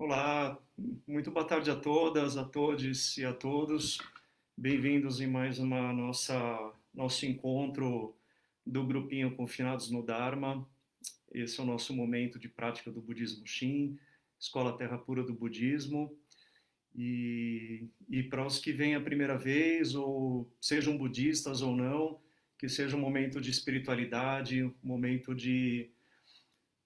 Olá, muito boa tarde a todas, a todos e a todos. Bem-vindos em mais uma nossa nosso encontro do grupinho Confinados no Dharma. Esse é o nosso momento de prática do budismo Shin, Escola Terra Pura do Budismo. E, e para os que vêm a primeira vez, ou sejam budistas ou não, que seja um momento de espiritualidade, um momento de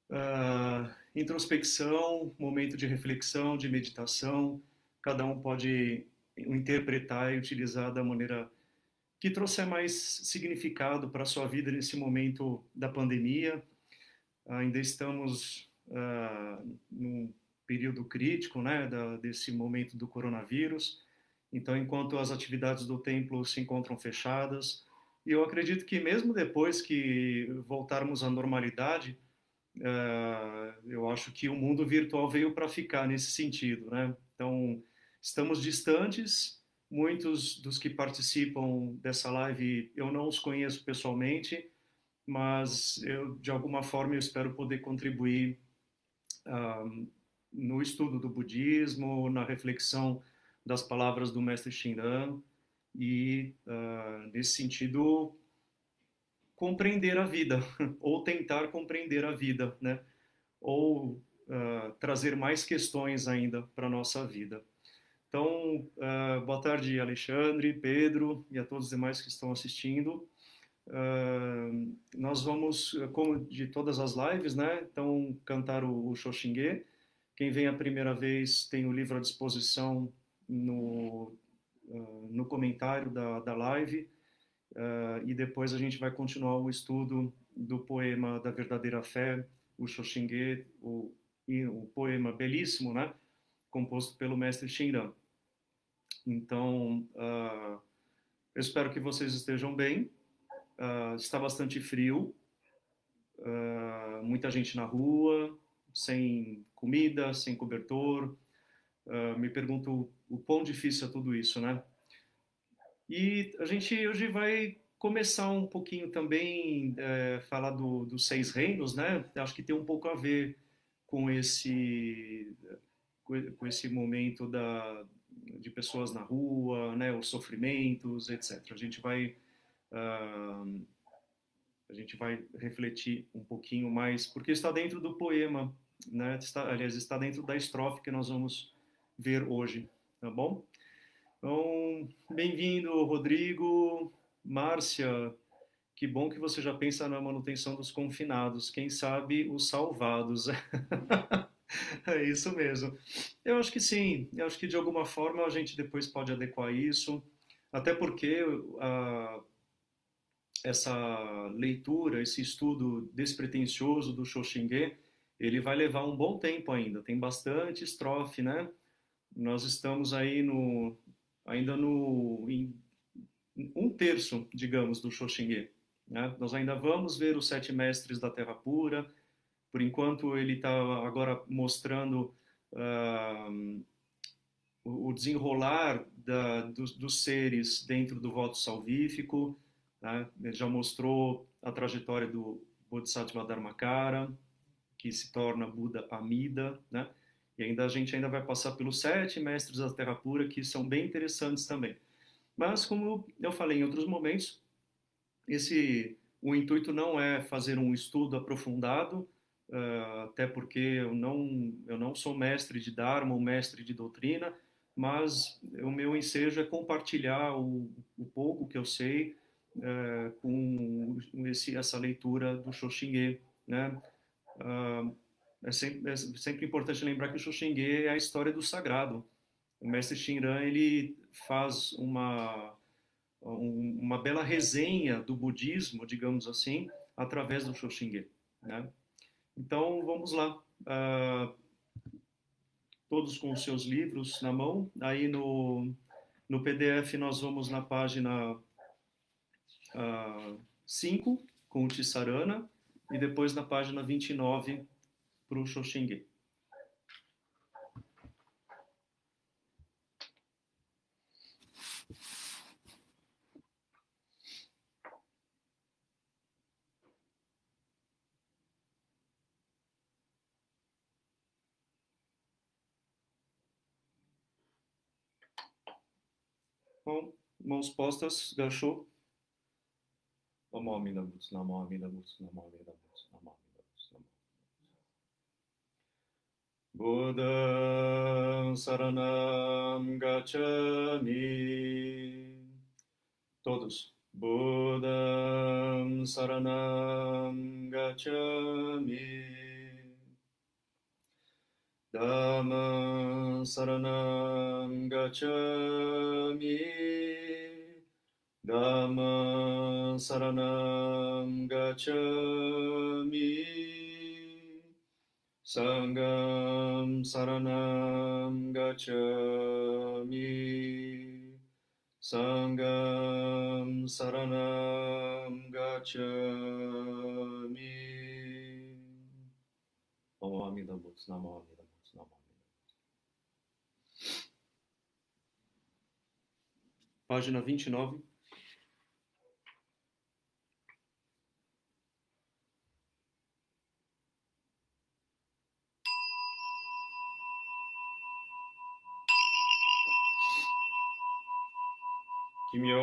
uh, introspecção, momento de reflexão, de meditação. Cada um pode interpretar e utilizar da maneira que trouxer mais significado para a sua vida nesse momento da pandemia. Ainda estamos uh, num período crítico, né, da, desse momento do coronavírus. Então, enquanto as atividades do templo se encontram fechadas, e eu acredito que mesmo depois que voltarmos à normalidade, Uh, eu acho que o mundo virtual veio para ficar nesse sentido, né? Então, estamos distantes. Muitos dos que participam dessa live eu não os conheço pessoalmente, mas eu, de alguma forma, eu espero poder contribuir uh, no estudo do budismo, na reflexão das palavras do mestre Shinran e, uh, nesse sentido, compreender a vida, ou tentar compreender a vida, né? Ou uh, trazer mais questões ainda para a nossa vida. Então, uh, boa tarde, Alexandre, Pedro e a todos os demais que estão assistindo. Uh, nós vamos, como de todas as lives, né? Então, cantar o, o Xoxingue. Quem vem a primeira vez tem o livro à disposição no, no comentário da, da live Uh, e depois a gente vai continuar o estudo do poema da verdadeira fé, o Xoxingue, o, o poema belíssimo, né, composto pelo mestre Shinran. Então, uh, eu espero que vocês estejam bem. Uh, está bastante frio, muita gente na rua, sem comida, sem cobertor. me pergunto o quão difícil é tudo isso, né? E a gente hoje vai começar um pouquinho também é, falar do, dos seis reinos, né? Acho que tem um pouco a ver com esse com esse momento da de pessoas na rua, né? Os sofrimentos, etc. A gente vai uh, a gente vai refletir um pouquinho mais porque está dentro do poema, né? Está, aliás, está dentro da estrofe que nós vamos ver hoje, tá bom? Então, bem-vindo, Rodrigo, Márcia. Que bom que você já pensa na manutenção dos confinados. Quem sabe os salvados. é isso mesmo. Eu acho que sim. Eu acho que de alguma forma a gente depois pode adequar isso. Até porque uh, essa leitura, esse estudo despretensioso do Xoxingue, ele vai levar um bom tempo ainda. Tem bastante estrofe, né? Nós estamos aí no ainda no em um terço, digamos, do Xoxingue. Né? Nós ainda vamos ver os sete mestres da Terra Pura. Por enquanto, ele está agora mostrando uh, o desenrolar da, dos, dos, seres dentro do voto salvífico. Né? Ele já mostrou a trajetória do Bodhisattva Dharmakara, que se torna Buda Amida, né? E ainda a gente ainda vai passar pelos sete mestres da Terra Pura, que são bem interessantes também. Mas, como eu falei em outros momentos, esse, o intuito não é fazer um estudo aprofundado, uh, até porque eu não, eu não sou mestre de Dharma ou mestre de doutrina, mas o meu ensejo é compartilhar o, o pouco que eu sei uh, com esse, essa leitura do Shoshinge, né? Uh, é sempre, é sempre importante lembrar que o Shoshinge é a história do sagrado. O mestre Shinran ele faz uma uma bela resenha do budismo, digamos assim, através do Shoshinge. Né? Então, vamos lá. Uh, todos com os seus livros na mão. Aí no, no PDF nós vamos na página 5, uh, ah, com o Tissarana, e depois na página 29 para o Shoshinge. Bom, mãos postas, gachou. Namo Amida Butsu, Namo Amida Butsu, Namo Amida Butsu, Namo Amida Butsu, Namo Buddha Saranam Gacchami. Todos. Buddha Saranam Gacchami. Dhamma Saranam Gacchami Dhamma Saranam Gacchami Sangam Saranam Gacchami. Sangam Saranam Gacchami. Om Amida Butsu Namo Amida página 29. 奇妙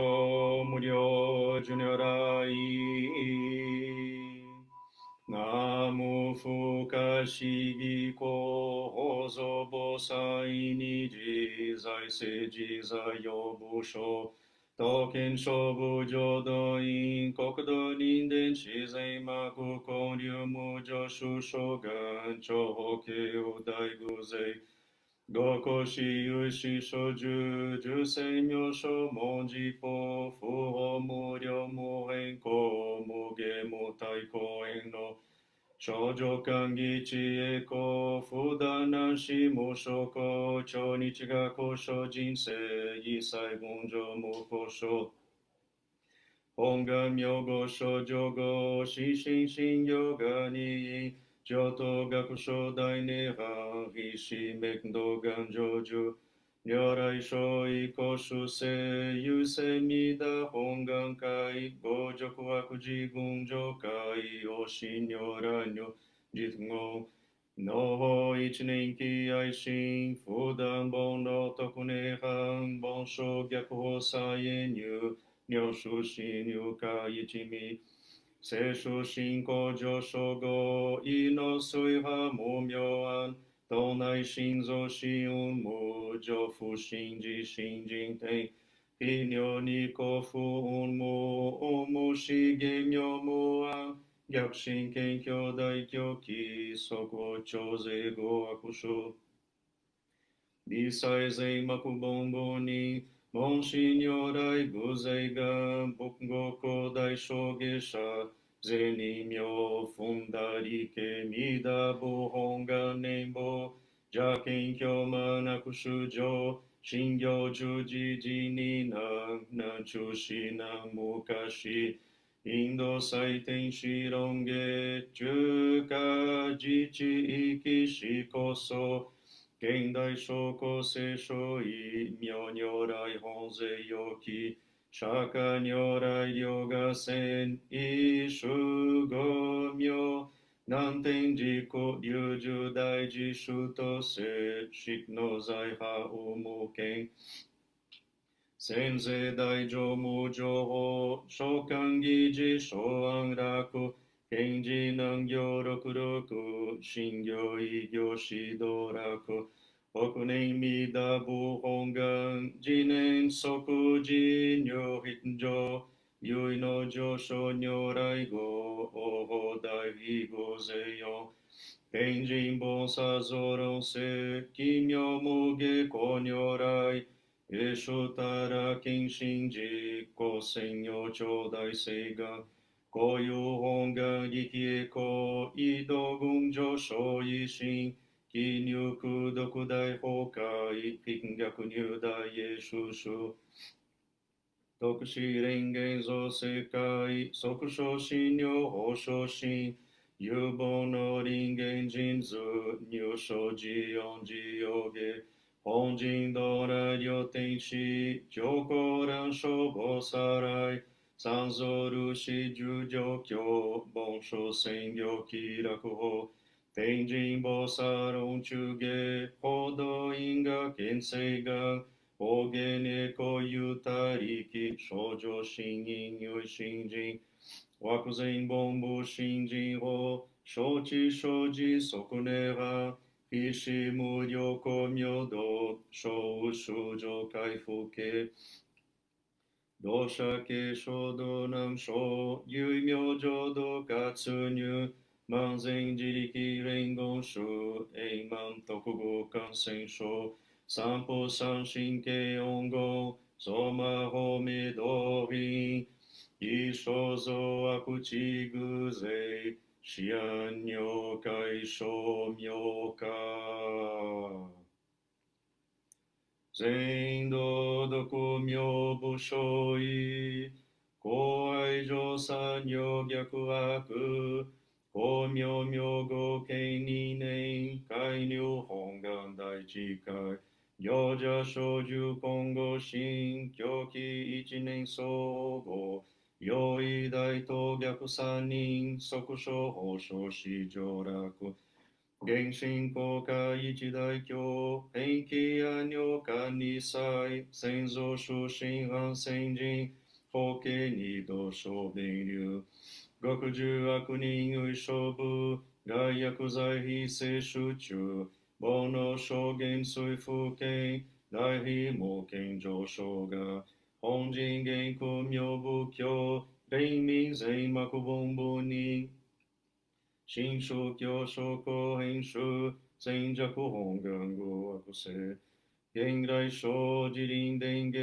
無料寿如来。南無不可思議法法蔵菩薩に自在世自在用武書。刀剣勝負浄土院国土人伝自然幕交流無常首相願長法慶を大偶然。どこし、ゆし、そじゅじゅせんよしょもじぽふ、文字りょ法無んこもげもたいこえんの、少女間議地えこふだなし、無所こ、超日が交渉、人生、異彩文上、無交渉。本願名号、少女号、心身信用がに、Kyoto Gakusho Daineha Rishi Mekdo Ganjoju. Nyorai Shoi Koshu Se Yuse Mida Hongan Kai. Gojoku Akuji Gunjo Kai. Oshi Nyoranyo Jitngo. Noho Ichininki Aishin Fudan Bon No Tokunehan Bon Shogyaku Hosayenyu Nyoshu Shinyu Kai Ichimi. 聖書信仰上昇後、意の水波無明暗、道内心臓心運無常不信自信人天、非尿に古不運無無資源妙無暗、逆心謙虚大狂気、即を超税語悪書。理災税幕本語に、門 Bom Shinyo Rai Buzeigan Bukgoko Daisho Gesha Zenimyo Fundarike Mida Buhonga Nembo. Jakenkyo Manakushujo Shingyo Juji chushi, Nanchushina Mukashi. Indo Saiten Shironge Chuka Jichi Ikishi Koso. 現代症候性書医、妙如来本税容器、釈迦如来両が戦、医、主語名、南天寺古流十大寺主と聖、執の在派を無権、先世大乗無情報、召喚議事、昭安楽、賢治南行六六新行異行指導楽。北年未打部本願次年即時入筆上唯の上昇如来語王法大義語税四天神菩薩増論世奇妙無下公如来。耶稣たら近親実行専用頂戴聖願。こういう本願力へこ移動軍上昇維新記入空独大崩壊貧逆入大耶稣主特使連言造世界即昇進療法昇進有望の人間人図入所自音自用下本人道来両天使上皇乱消防さらい。三蔵ルシ十条教盆書専業気楽法天神菩薩論中下報道因果見性願法下猫ゆた力少女新因有新人惑前本部新人法承知承知即根が必死無料公明道小修上回復系 同社系衝動南小有名浄土活入万全自力連合書円満特語感染症三歩三神経音言相馬法明道品一生造悪地偶税思案尿解消妙化全道徳妙部所意公愛上三尿逆悪公明明語権二年海入本願大地会行者小獣今後新狂気一年総合用意大東逆三人即所法所市上楽。原神公開一大教偏気や尿管二歳先祖出身安先人法系二度小弁流極重悪人有勝負外薬剤非摂取中煩悩証言水風景大非毛見上昇が本人言空妙仏教霊民全幕本部に 新宗教諸公編集全弱本願語悪性現来小自輪伝下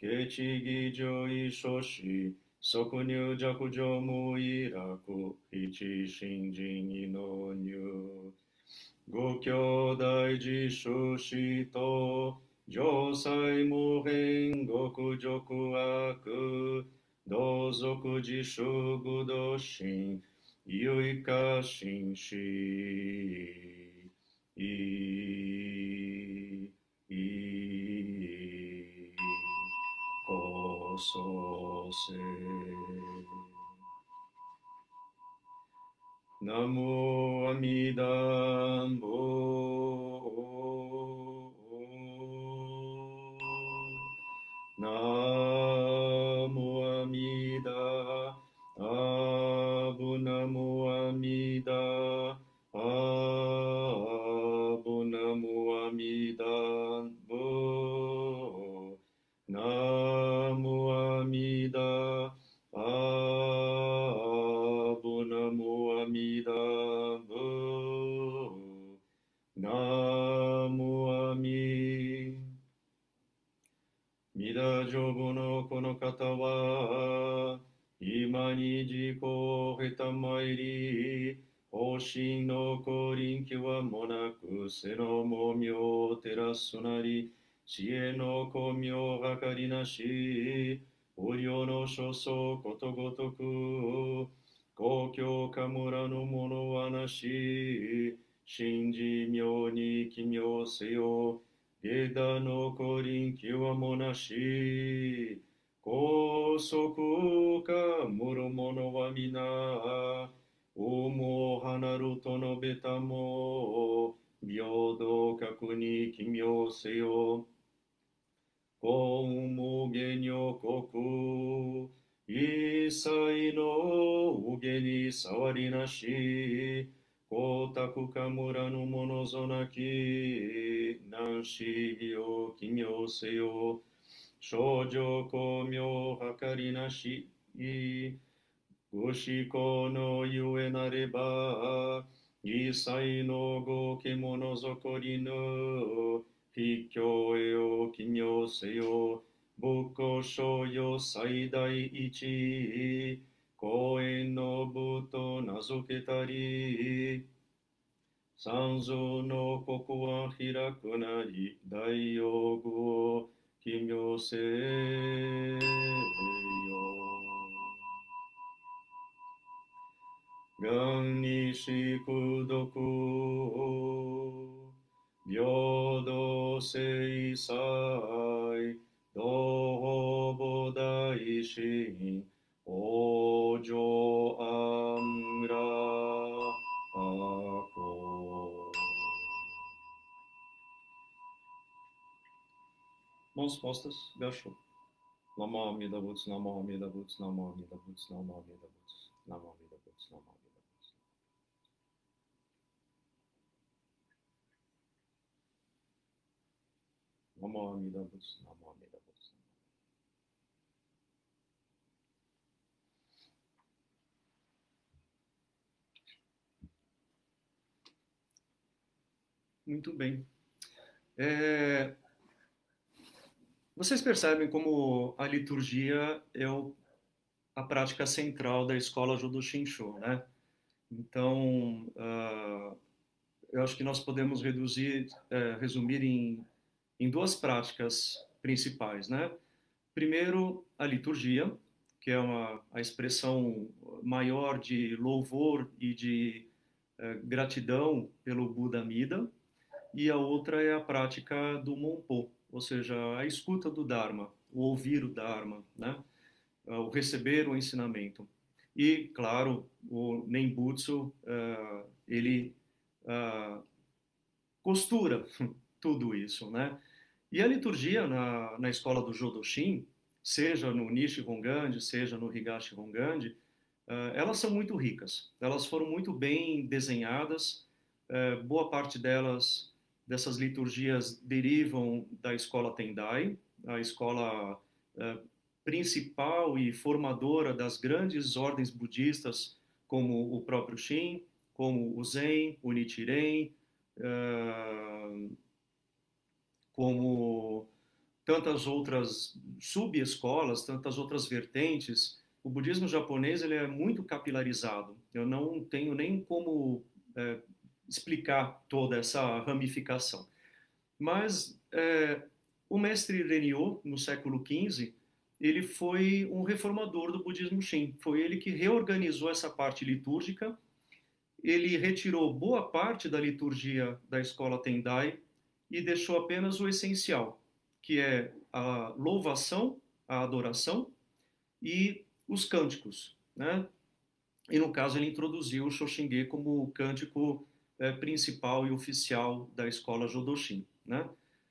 下地義上位諸子即入弱上無意楽一新人二の入五兄弟自主死と上妻無変極辱悪同族自主愚道心 唯化心死いいこそせナモアミダンボナ だ。あぼなもあみだ。ぼなもあみだ。あぼなもあみだ。ぼなもあみ。みだじょぼのこの方は、今にじこを経たまいり、方針の降臨気はもなく背のもみを照らすなり知恵の巧妙がかりなし無料の所相ことごとく公共か村のものはなし信じ妙に奇妙せよ下駄の降臨気はもなし。高速かむる者は皆おも離ると述べたも平等確に奇妙せよ。公無下女国一切の上に触りなし。光沢か村の者ぞなき南市義を奇妙せよ。少女公明計りなし。ご思考のゆえなれば一切のご獣残りの秘境へを奇妙せよ仏教所よ最大一公園の部と名付けたり三蔵の国は開くなり大用具を奇妙せ Gannishiku doku Byodo sei sai Dohobo daishin Ojo amra ako Mãos postas, Gachou. Namo Amida Butsu, Namo Amida Butsu, Namo Amida Butsu, Namo Amida Butsu, Namo Amida Butsu, Namo Amida Butsu. Namo Amida Butsu, Namo Amida Butsu. Muito bem. É, vocês percebem como a liturgia é o, a prática central da escola Judo Shinshu, né? Então, uh, eu acho que nós podemos reduzir, uh, resumir em, em duas práticas principais, né? Primeiro, a liturgia, que é uma, a expressão maior de louvor e de uh, gratidão pelo Buda Mida, e a outra é a prática do Monpo, ou seja, a escuta do Dharma, o ouvir o Dharma, né? o receber o ensinamento. E, claro, o Nembutsu, uh, ele uh, costura tudo isso, né? E a liturgia na, na escola do Jodoshin, seja no Nishi Hongandi, seja no Higashi Hongandi, uh, elas são muito ricas. Elas foram muito bem desenhadas, boa parte delas dessas liturgias derivam da escola Tendai, a escola uh, principal e formadora das grandes ordens budistas, como o próprio Shin, como o Zen, o Nichiren, uh, como tantas outras subescolas, tantas outras vertentes. O budismo japonês ele é muito capilarizado. Eu não tenho nem como é, explicar toda essa ramificação. Mas é, o mestre Renyo, no século XV, ele foi um reformador do budismo Shin. Foi ele que reorganizou essa parte litúrgica. Ele retirou boa parte da liturgia da escola Tendai e deixou apenas o essencial, que é a louvação, a adoração e os cânticos, né? E no caso ele introduziu o Shoshinge como cântico é, principal e oficial da escola Jodoshin, né?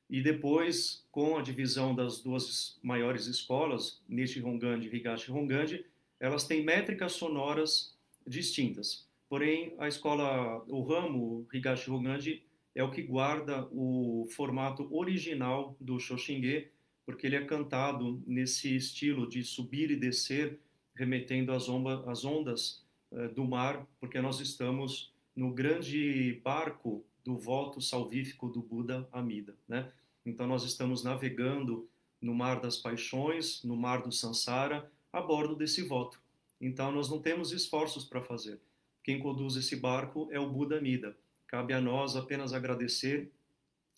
E depois, com a divisão das duas maiores escolas, Nishi Hongandi e Higashi Hongandi, elas têm métricas sonoras distintas. Porém, a escola, o ramo Higashi Hongandi é o que guarda o formato original do Shoshinge, porque ele é cantado nesse estilo de subir e descer, remetendo às, ondas uh, do mar, porque nós estamos no grande barco do voto salvífico do Buda Amida, né? Então nós estamos navegando no mar das paixões, no mar do Sansara, a bordo desse voto. Então nós não temos esforços para fazer. Quem conduz esse barco é o Buda Amida. Cabe a nós apenas agradecer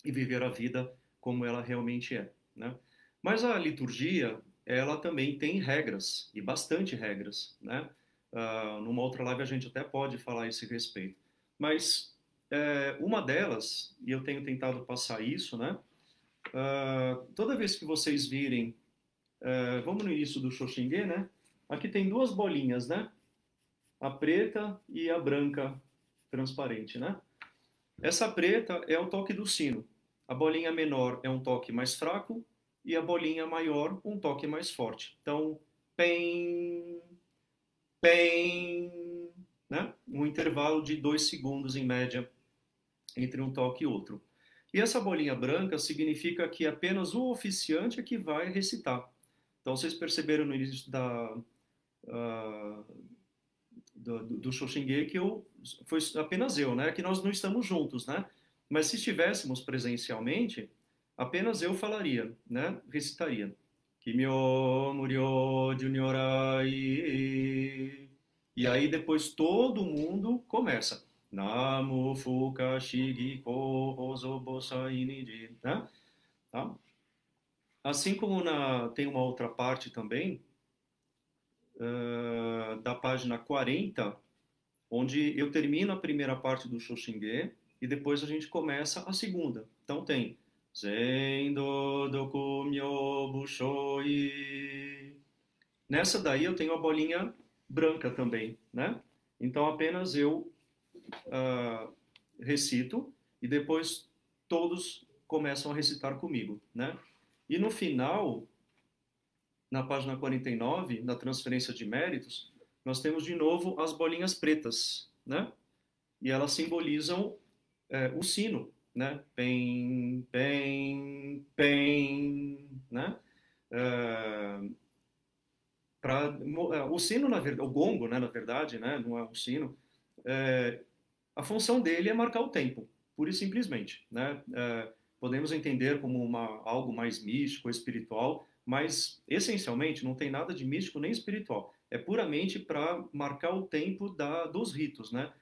e viver a vida como ela realmente é, né? Mas a liturgia, ela também tem regras, e bastante regras, né? Uh, numa outra live a gente até pode falar a esse respeito. Mas é, uma delas, e eu tenho tentado passar isso, né? Uh, toda vez que vocês virem, uh, vamos no início do Xoxingue, né? Aqui tem duas bolinhas, né? A preta e a branca. transparente, né? Essa preta é o toque do sino. A bolinha menor é um toque mais fraco e a bolinha maior um toque mais forte. Então, pem, pem, né? Um intervalo de dois segundos em média entre um toque e outro. E essa bolinha branca significa que apenas o oficiante é que vai recitar. Então, vocês perceberam no início da, uh, do, do que eu, foi apenas eu, né? Que nós não estamos juntos, né? Mas se estivéssemos presencialmente, apenas eu falaria, né? Recitaria. Kimyo Muryo Junyorai. E aí depois todo mundo começa. Namo Fuka Shigi Ko Hozobosai Niji. Né? Tá? Assim como na, tem uma outra parte também, uh, da página 40, onde eu termino a primeira parte do Shoshinge e depois a gente começa a segunda. Então tem Zendo Doku Myo Bushoi. Nessa daí eu tenho a bolinha branca também, né? Então apenas eu uh, recito e depois todos começam a recitar comigo, né? E no final, na página 49, na transferência de méritos, nós temos de novo as bolinhas pretas, né? E elas simbolizam é, o sino, né? Pem, pem, pem, né? É, pra, é, o sino, na verdade, o gongo, né, na verdade, né, não é o sino, é, a função dele é marcar o tempo, pura e simplesmente. Né? É, podemos entender como uma, algo mais místico, espiritual, mas essencialmente não tem nada de místico nem espiritual. É puramente para marcar o tempo da, dos ritos. Né?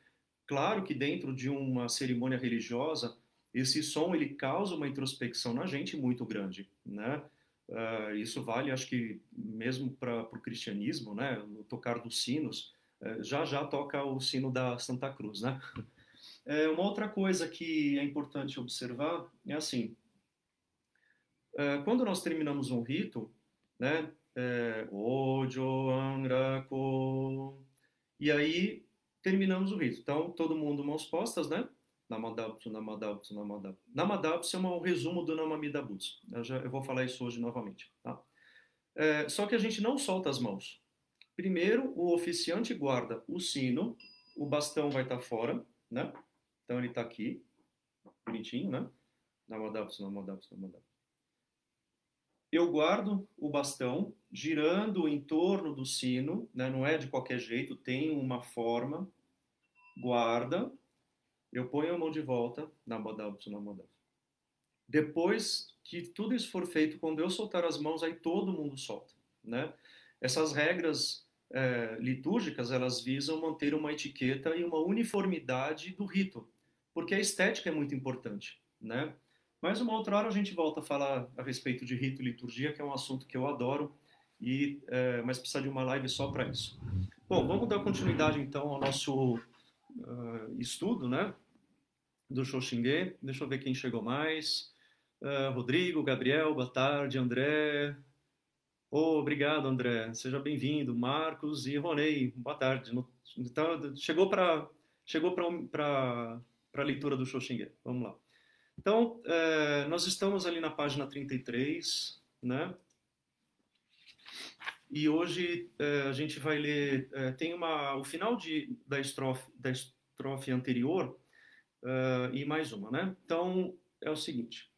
Claro que dentro de uma cerimônia religiosa, esse som ele causa uma introspecção na gente muito grande. Né? Uh, isso vale, acho que mesmo para o cristianismo, né? o tocar dos sinos é, já já toca o sino da Santa Cruz, né? É, uma outra coisa que é importante observar é assim, quando nós terminamos um rito, né, é, Ojo Angrako, e aí terminamos o rito. Então, todo mundo mãos postas, né? Namadabutsu, Namadabutsu, Namadabutsu. Namadabutsu é um resumo do Namamida Butsu. Eu, já, eu vou falar isso hoje novamente, tá? É, só que a gente não solta as mãos. Primeiro, o oficiante guarda o sino, o bastão vai estar fora, né? Então ele está aqui, bonitinho, né? Namadapus, namadapus, namadapus. Eu guardo o bastão girando em torno do sino, né? não é de qualquer jeito, tem uma forma. Guarda, eu ponho a mão de volta, namadapus, namadapus. Depois que tudo isso for feito, quando eu soltar as mãos, aí todo mundo solta, né? Essas regras é, litúrgicas elas visam manter uma etiqueta e uma uniformidade do rito, porque a estética é muito importante, né? Mas uma outra hora a gente volta a falar a respeito de rito e liturgia, que é um assunto que eu adoro, e é, mas precisa de uma live só para isso. Bom, vamos dar continuidade então ao nosso uh, estudo, né? Do Xoxingue. Deixa eu ver quem chegou mais. Uh, Rodrigo, Gabriel, boa tarde, André, Oh, obrigado, André. Seja bem-vindo. Marcos e Ronei, boa tarde. Então, chegou para chegou para a leitura do Xoxingue. Vamos lá. Então, é, nós estamos ali na página 33, né? E hoje é, a gente vai ler. É, tem uma, o final de, da, estrofe, da estrofe anterior e mais uma, né? Então, é o seguinte: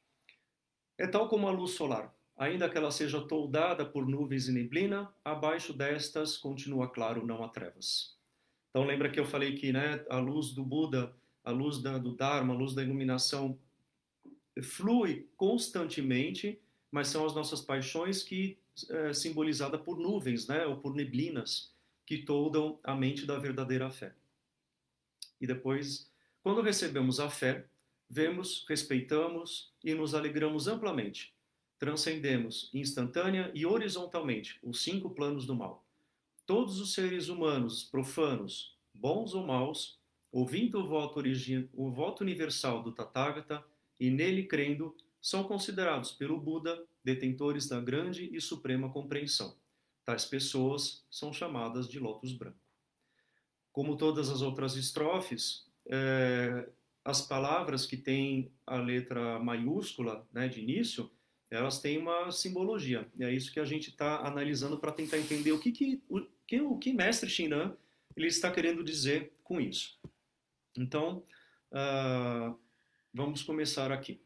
é tal como a luz solar Ainda que ela seja toldada por nuvens e neblina, abaixo destas continua claro, não há trevas. Então lembra que eu falei que né, a luz do Buda, a luz da, do Dharma, a luz da iluminação flui constantemente, mas são as nossas paixões que é simbolizada por nuvens, né, ou por neblinas que toldam a mente da verdadeira fé. E depois, quando recebemos a fé, vemos, respeitamos e nos alegramos amplamente transcendemos instantânea e horizontalmente os cinco planos do mal. Todos os seres humanos, profanos, bons ou maus, ouvindo o voto, o voto universal do Tathagata e nele crendo, são considerados pelo Buda detentores da grande e suprema compreensão. Tais pessoas são chamadas de lótus branco. Como todas as outras estrofes, é, as palavras que têm a letra maiúscula né, de início, elas têm uma simbologia. E é isso que a gente está analisando para tentar entender o que, que, o, que, o que mestre Xinran ele está querendo dizer com isso. Então, uh, vamos começar aqui.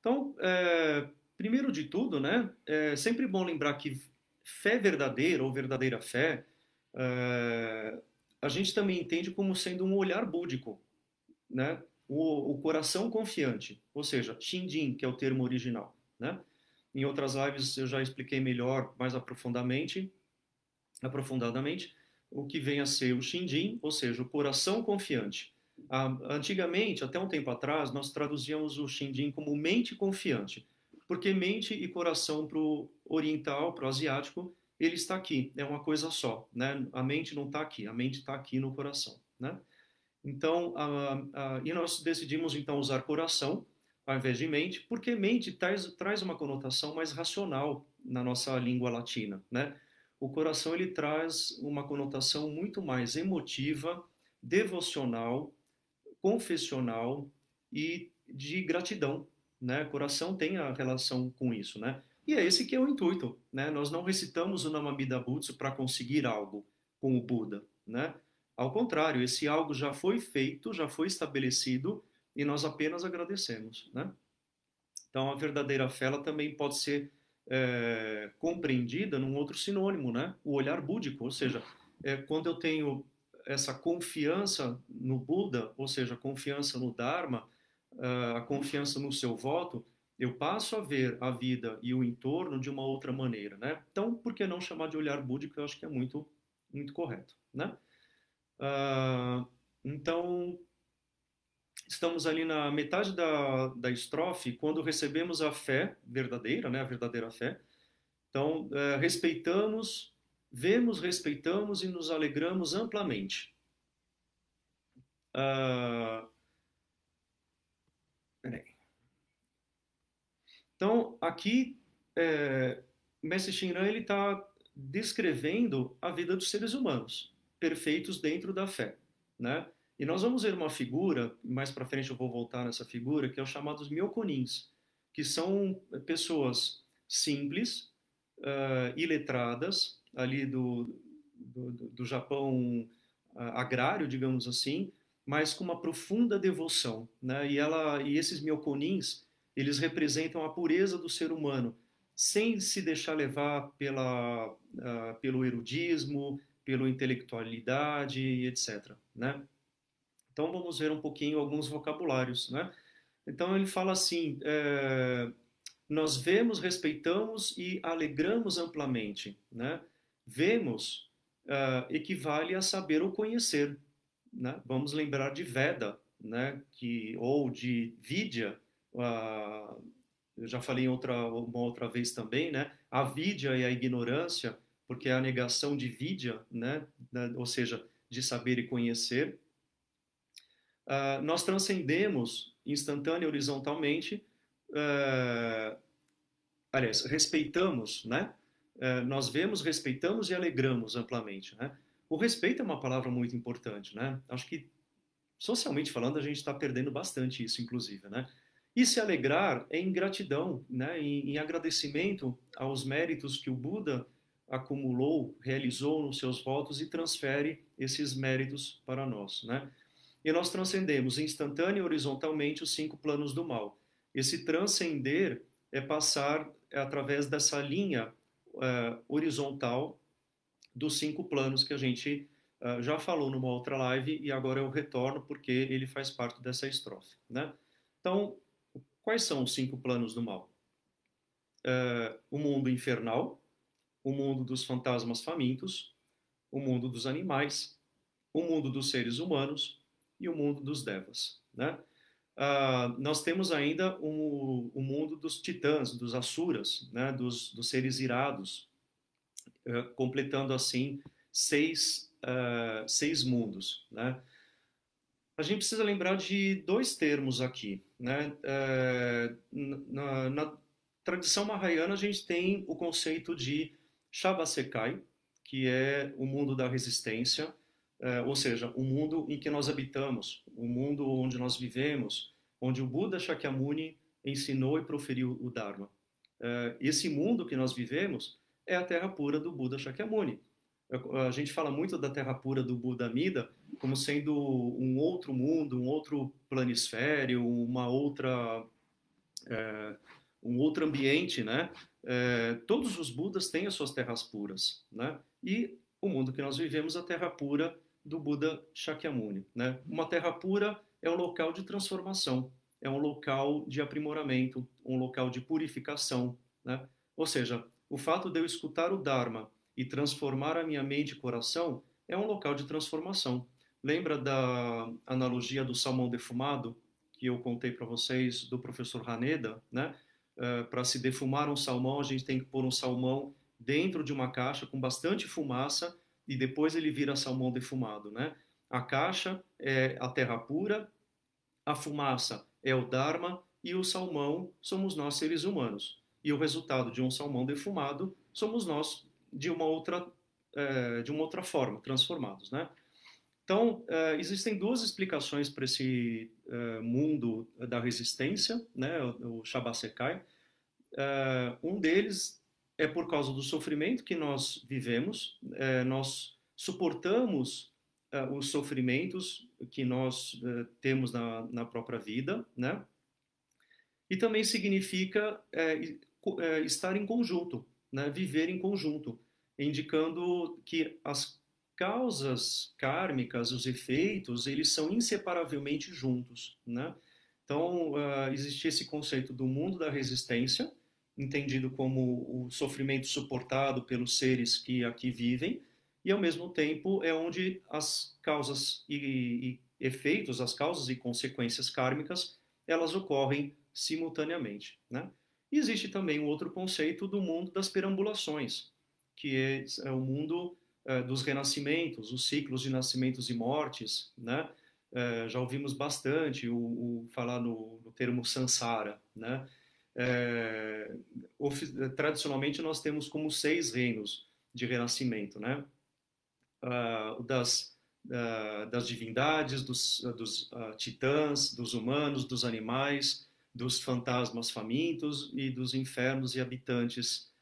Então, é, primeiro de tudo, né, é sempre bom lembrar que fé verdadeira ou verdadeira fé, é, a gente também entende como sendo um olhar búdico, né? O, o coração confiante, ou seja, Shinjin, que é o termo original, né? Em outras lives eu já expliquei melhor, mais aprofundadamente, aprofundadamente, o que vem a ser o Shinjin, ou seja, o coração confiante. Antigamente, até um tempo atrás, nós traduzíamos o Shinjin como mente confiante, porque mente e coração para o oriental, para o asiático, ele está aqui, é uma coisa só, né? A mente não está aqui, a mente está aqui no coração, né? Então, e nós decidimos então usar coração ao invés de mente, porque mente traz, traz uma conotação mais racional na nossa língua latina, né? O coração ele traz uma conotação muito mais emotiva, devocional, confessional e de gratidão, né? Coração tem a relação com isso, né? E é esse que é o intuito, né? Nós não recitamos o Namamida Butsu para conseguir algo com o Buda, né? Ao contrário, esse algo já foi feito, já foi estabelecido e nós apenas agradecemos, né? Então, a verdadeira fé ela também pode ser é, compreendida num outro sinônimo, né? O olhar búdico, ou seja, é, quando eu tenho essa confiança no Buda, ou seja, confiança no Dharma, uh, a confiança no seu voto, eu passo a ver a vida e o entorno de uma outra maneira, né? Então, por que não chamar de olhar búdico? Eu acho que é muito, muito correto, né? Uh, então, estamos ali na metade da, da estrofe, quando recebemos a fé verdadeira, né? A verdadeira fé. Então, uh, respeitamos, vemos, respeitamos e nos alegramos amplamente. Uh. Então, aqui, é, Mestre Shinran está descrevendo a vida dos seres humanos, perfeitos dentro da fé. Né? E nós vamos ver uma figura, mais para frente eu vou voltar nessa figura, que é o chamado dos myokonins, que são pessoas simples, uh, iletradas, ali do, do, do Japão uh, agrário, digamos assim, mas com uma profunda devoção. Né? E, ela, e esses myokonins, eles representam a pureza do ser humano, sem se deixar levar pela, uh, pelo erudismo, pela intelectualidade, etc. Né? Então vamos ver um pouquinho alguns vocabulários. Né? Então ele fala assim: é, nós vemos, respeitamos e alegramos amplamente. Né? Vemos uh, equivale a saber ou conhecer. Né? Vamos lembrar de Veda, né? que, ou de Vidya, uh, eu já falei outra, uma outra vez também, né? A vidya e a ignorância, porque é a negação de vidya, né? ou seja, de saber e conhecer. Uh, nós transcendemos instantânea e horizontalmente, uh, aliás, respeitamos, né? Uh, nós vemos, respeitamos e alegramos amplamente, né? O respeito é uma palavra muito importante, né? Acho que socialmente falando a gente está perdendo bastante isso, inclusive, né? E se alegrar é em gratidão, né? em, em agradecimento aos méritos que o Buda acumulou, realizou nos seus votos e transfere esses méritos para nós. Né? E nós transcendemos instantânea e horizontalmente os cinco planos do mal. Esse transcender é passar através dessa linha uh, horizontal dos cinco planos que a gente uh, já falou numa outra live e agora eu retorno porque ele faz parte dessa estrofe. Né? Então, Quais são os cinco planos do mal? Uh, o mundo infernal, o mundo dos fantasmas famintos, o mundo dos animais, o mundo dos seres humanos e o mundo dos devas. Né? Uh, nós temos ainda o, o, mundo dos titãs, dos asuras, né? dos, dos seres irados, uh, completando assim seis, uh, seis mundos. Né? A gente precisa lembrar de dois termos aqui. Né? É, na, na, tradição mahayana, a gente tem o conceito de Shabasekai, que é o mundo da resistência, ou seja, o mundo em que nós habitamos, o mundo onde nós vivemos, onde o Buda Shakyamuni ensinou e proferiu o Dharma. É, esse mundo que nós vivemos é a terra pura do Buda Shakyamuni. A gente fala muito da terra pura do Buda Amida como sendo um outro mundo, um outro planisfério, uma outra, é, um outro ambiente, né? É, todos os Budas têm as suas terras puras, né? E o mundo que nós vivemos, a terra pura do Buda Shakyamuni. Né? Uma terra pura é um local de transformação, é um local de aprimoramento, um local de purificação. Né? Ou seja, o fato de eu escutar o Dharma e transformar a minha mente e coração é um local de transformação. Lembra da analogia do salmão defumado que eu contei para vocês do professor Haneda, né? Uh, para se defumar um salmão, a gente tem que pôr um salmão dentro de uma caixa com bastante fumaça e depois ele vira salmão defumado, né? A caixa é a terra pura, a fumaça é o Dharma e o salmão somos nós seres humanos. E o resultado de um salmão defumado somos nós de uma outra é, de uma outra forma, transformados, né? Então é, existem duas explicações para esse é, mundo da resistência, né? O, Shabasekai. É, um deles é por causa do sofrimento que nós vivemos, é, nós suportamos é, os sofrimentos que nós é, temos na, na, própria vida, né? E também significa estar em conjunto, né? viver em conjunto, indicando que as causas kármicas, os efeitos, eles são inseparavelmente juntos, né? Então, uh, existe esse conceito do mundo da resistência, entendido como o sofrimento suportado pelos seres que aqui vivem, e ao mesmo tempo é onde as causas e, e efeitos, as causas e consequências kármicas, elas ocorrem simultaneamente. Né? E existe também um outro conceito do mundo das perambulações, que é, é o mundo é, dos renascimentos, os ciclos de nascimentos e mortes. Né? É, já ouvimos bastante o, o falar no, no termo samsara, né? É, tradicionalmente nós temos como seis reinos de renascimento, né? Uh, das, uh, das divindades, dos, uh, dos titãs, dos humanos, dos animais, dos fantasmas famintos e dos infernos e habitantes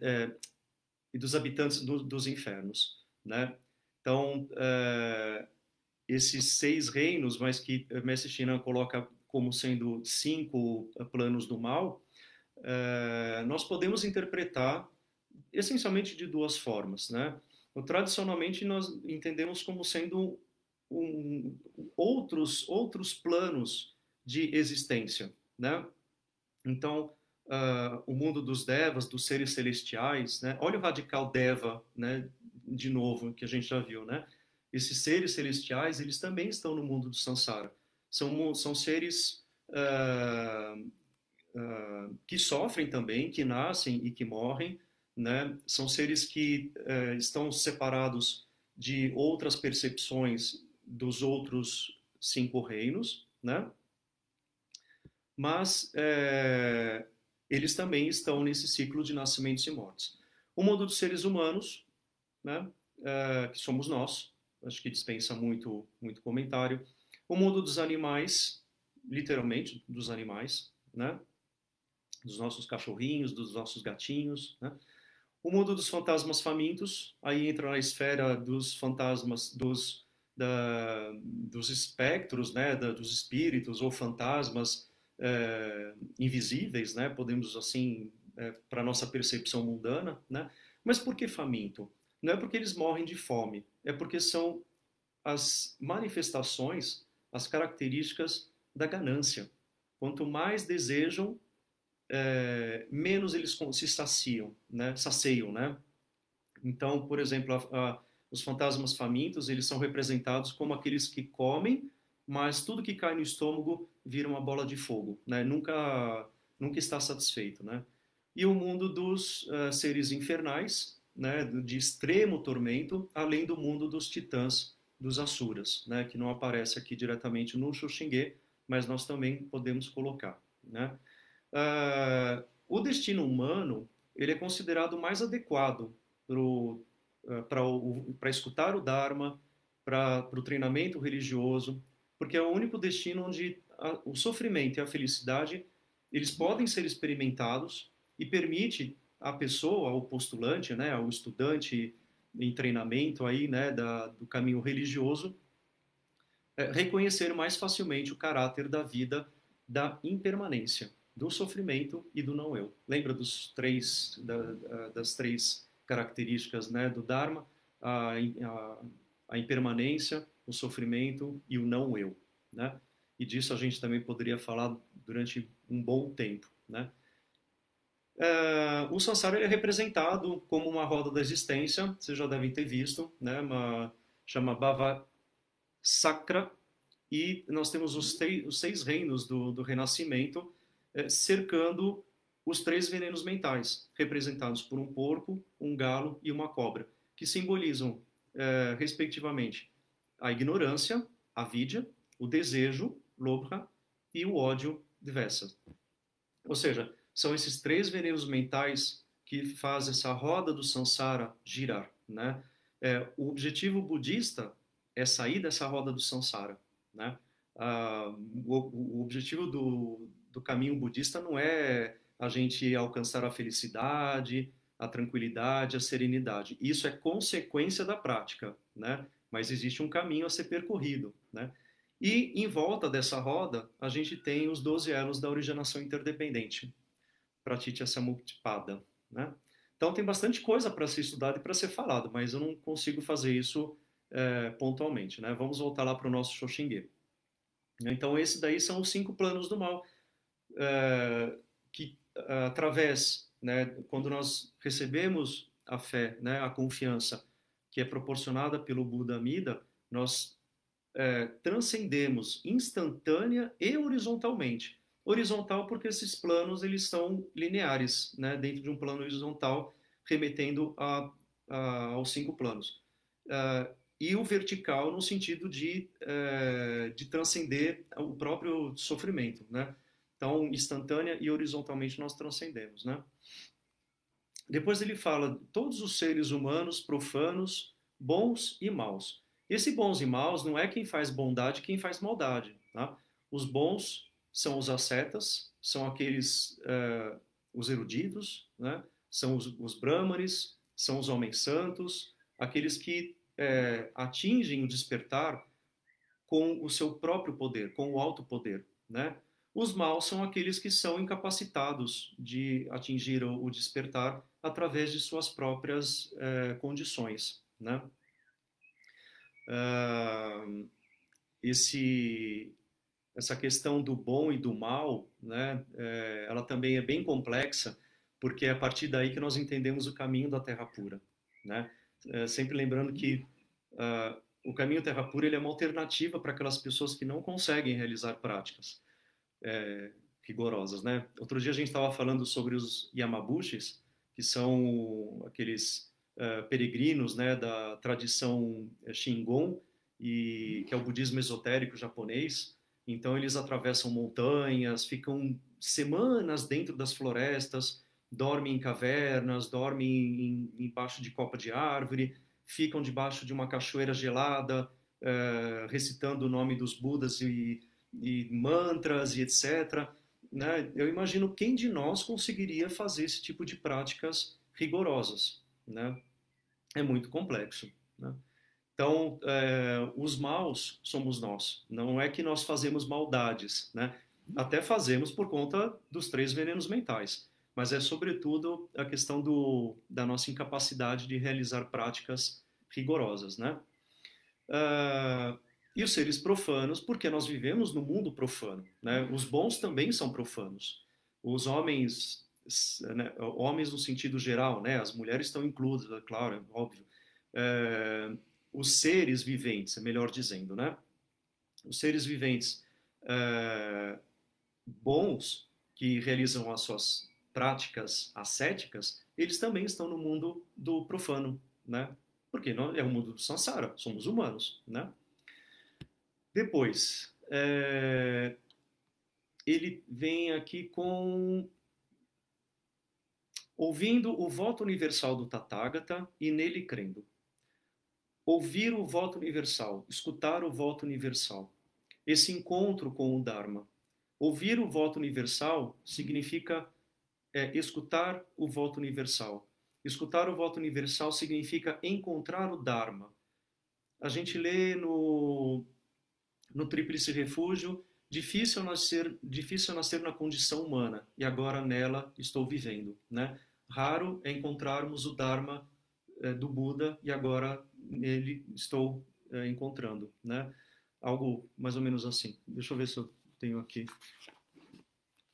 é, e dos habitantes do, dos infernos, né? Então é, esses seis reinos, mas que Mestre China coloca como sendo cinco planos do mal, é, nós podemos interpretar essencialmente de duas formas, né? Tradicionalmente nós entendemos como sendo um, outros outros planos de existência, né? Então uh, o mundo dos devas, dos seres celestiais, né? Olha o radical deva, né? De novo que a gente já viu, né? Esses seres celestiais eles também estão no mundo do samsara são, são seres uh, uh, que sofrem também, que nascem e que morrem, né? São seres que uh, estão separados de outras percepções dos outros cinco reinos, né? Mas é, eles também estão nesse ciclo de nascimentos e mortes. O mundo dos seres humanos, né? É, que somos nós, acho que dispensa muito muito comentário o mundo dos animais, literalmente dos animais, né? Dos nossos cachorrinhos, dos nossos gatinhos, né? O mundo dos fantasmas famintos, aí entra na esfera dos fantasmas, dos, da, dos espectros, né? Da, dos espíritos ou fantasmas é, invisíveis, né? Podemos assim, é, para nossa percepção mundana, né? Mas por que faminto? Não é porque eles morrem de fome, é porque são as manifestações as características da ganância. Quanto mais desejam, é, menos eles se saciam, né? saciam, né? Então, por exemplo, a, a, os fantasmas famintos, eles são representados como aqueles que comem, mas tudo que cai no estômago vira uma bola de fogo, né? Nunca, nunca está satisfeito, né? E o mundo dos uh, seres infernais, né? De extremo tormento, além do mundo dos titãs, dos Asuras, né, que não aparece aqui diretamente no Xuxingue, mas nós também podemos colocar. Né? Uh, o destino humano ele é considerado mais adequado para uh, escutar o Dharma, para o treinamento religioso, porque é o único destino onde a, o sofrimento e a felicidade eles podem ser experimentados e permite à pessoa, ao postulante, né, ao estudante em treinamento aí, né, da, do caminho religioso, é, reconhecer mais facilmente o caráter da vida da impermanência, do sofrimento e do não eu. Lembra dos três da, das três características, né, do Dharma, a, a, a impermanência, o sofrimento e o não eu, né? E disso a gente também poderia falar durante um bom tempo, né? É, o samsara é representado como uma roda da existência, vocês já devem ter visto, né? Uma, chama Bhava Sakra, e nós temos os, os seis reinos do, do renascimento é, cercando os três venenos mentais, representados por um porco, um galo e uma cobra, que simbolizam, é, respectivamente, a ignorância, a vidya, o desejo, lobha, e o ódio, dvesa. Ou seja, são esses três venenos mentais que fazem essa roda do samsara girar. Né? É, o objetivo budista é sair dessa roda do samsara. Né? Ah, o, o, objetivo do, do caminho budista não é a gente alcançar a felicidade, a tranquilidade, a serenidade. Isso é consequência da prática, né? Mas existe um caminho a ser percorrido, né? E em volta dessa roda, a gente tem os 12 elos da originação interdependente, Pratitya Samutpada, né? Então tem bastante coisa para ser estudado e para ser falado, mas eu não consigo fazer isso é, pontualmente, né? Vamos voltar lá para o nosso Shoshinge. Então esses daí são os cinco planos do mal, é, que através, né, quando nós recebemos a fé, né, a confiança que é proporcionada pelo Buda Amida, nós é, transcendemos instantânea e horizontalmente horizontal porque esses planos eles são lineares, né, dentro de um plano horizontal, remetendo a, a aos cinco planos. Uh, e o vertical no sentido de, uh, de transcender o próprio sofrimento, né? Então, instantânea e horizontalmente nós transcendemos, né? Depois ele fala todos os seres humanos profanos, bons e maus. Esse bons e maus não é quem faz bondade, quem faz maldade, tá? Os bons são os ascetas, são aqueles, uh, os eruditos, né? são os, os brahmanes, são os homens santos, aqueles que uh, atingem o despertar com o seu próprio poder, com o alto poder, né? Os maus são aqueles que são incapacitados de atingir o despertar através de suas próprias uh, condições, né? Uh, esse essa questão do bom e do mal, né, é, ela também é bem complexa, porque é a partir daí que nós entendemos o caminho da Terra pura, né? É, sempre lembrando que uh, o caminho Terra pura ele é uma alternativa para aquelas pessoas que não conseguem realizar práticas é, rigorosas, né? Outro dia a gente estava falando sobre os Yamabushis, que são aqueles uh, peregrinos, né, da tradição Shingon e que é o budismo esotérico japonês então eles atravessam montanhas, ficam semanas dentro das florestas, dormem em cavernas, dormem em, embaixo de copa de árvore, ficam debaixo de uma cachoeira gelada, uh, recitando o nome dos Budas e, e mantras e etc. Né? Eu imagino quem de nós conseguiria fazer esse tipo de práticas rigorosas. Né? É muito complexo. Né? Então, é, os maus somos nós. Não é que nós fazemos maldades, né? Até fazemos por conta dos três venenos mentais, mas é sobretudo a questão do, da nossa incapacidade de realizar práticas rigorosas, né? Uh, e os seres profanos, porque nós vivemos no mundo profano, né? Os bons também são profanos. Os homens, né? homens no sentido geral, né? As mulheres estão incluídas, é claro, é óbvio. Uh, os seres viventes, melhor dizendo, né? Os seres viventes é, bons que realizam as suas práticas ascéticas, eles também estão no mundo do profano, né? Porque não, é o mundo do samsara, somos humanos, né? Depois, é, ele vem aqui com ouvindo o voto universal do Tathagata e nele crendo. Ouvir o voto universal, escutar o voto universal. Esse encontro com o Dharma. Ouvir o voto universal significa é, escutar o voto universal. Escutar o voto universal significa encontrar o Dharma. A gente lê no, no Tríplice Refúgio, difícil nascer, difícil nascer na condição humana, e agora nela estou vivendo. Né? Raro é encontrarmos o Dharma é, do Buda, e agora nele estou é, encontrando. Né? Algo mais ou menos assim. Deixa eu ver se eu tenho aqui.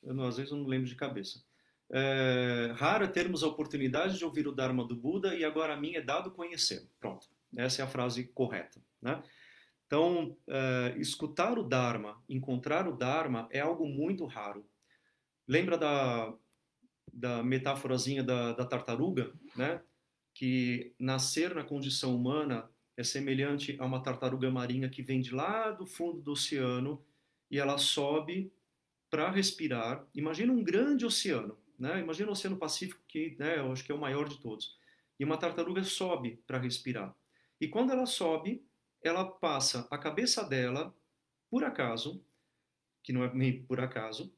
Eu não, às vezes eu não lembro de cabeça. É, raro é termos a oportunidade de ouvir o Dharma do Buda e agora a mim é dado conhecer. Pronto, essa é a frase correta. Né? Então, é, escutar o Dharma, encontrar o Dharma é algo muito raro. Lembra da, da metáforazinha da, da tartaruga, né? Que nascer na condição humana é semelhante a uma tartaruga marinha que vem de lá do fundo do oceano e ela sobe para respirar. Imagina um grande oceano, né? Imagina o Oceano Pacífico, que né, eu acho que é o maior de todos. E uma tartaruga sobe para respirar. E quando ela sobe, ela passa a cabeça dela, por acaso, que não é por acaso,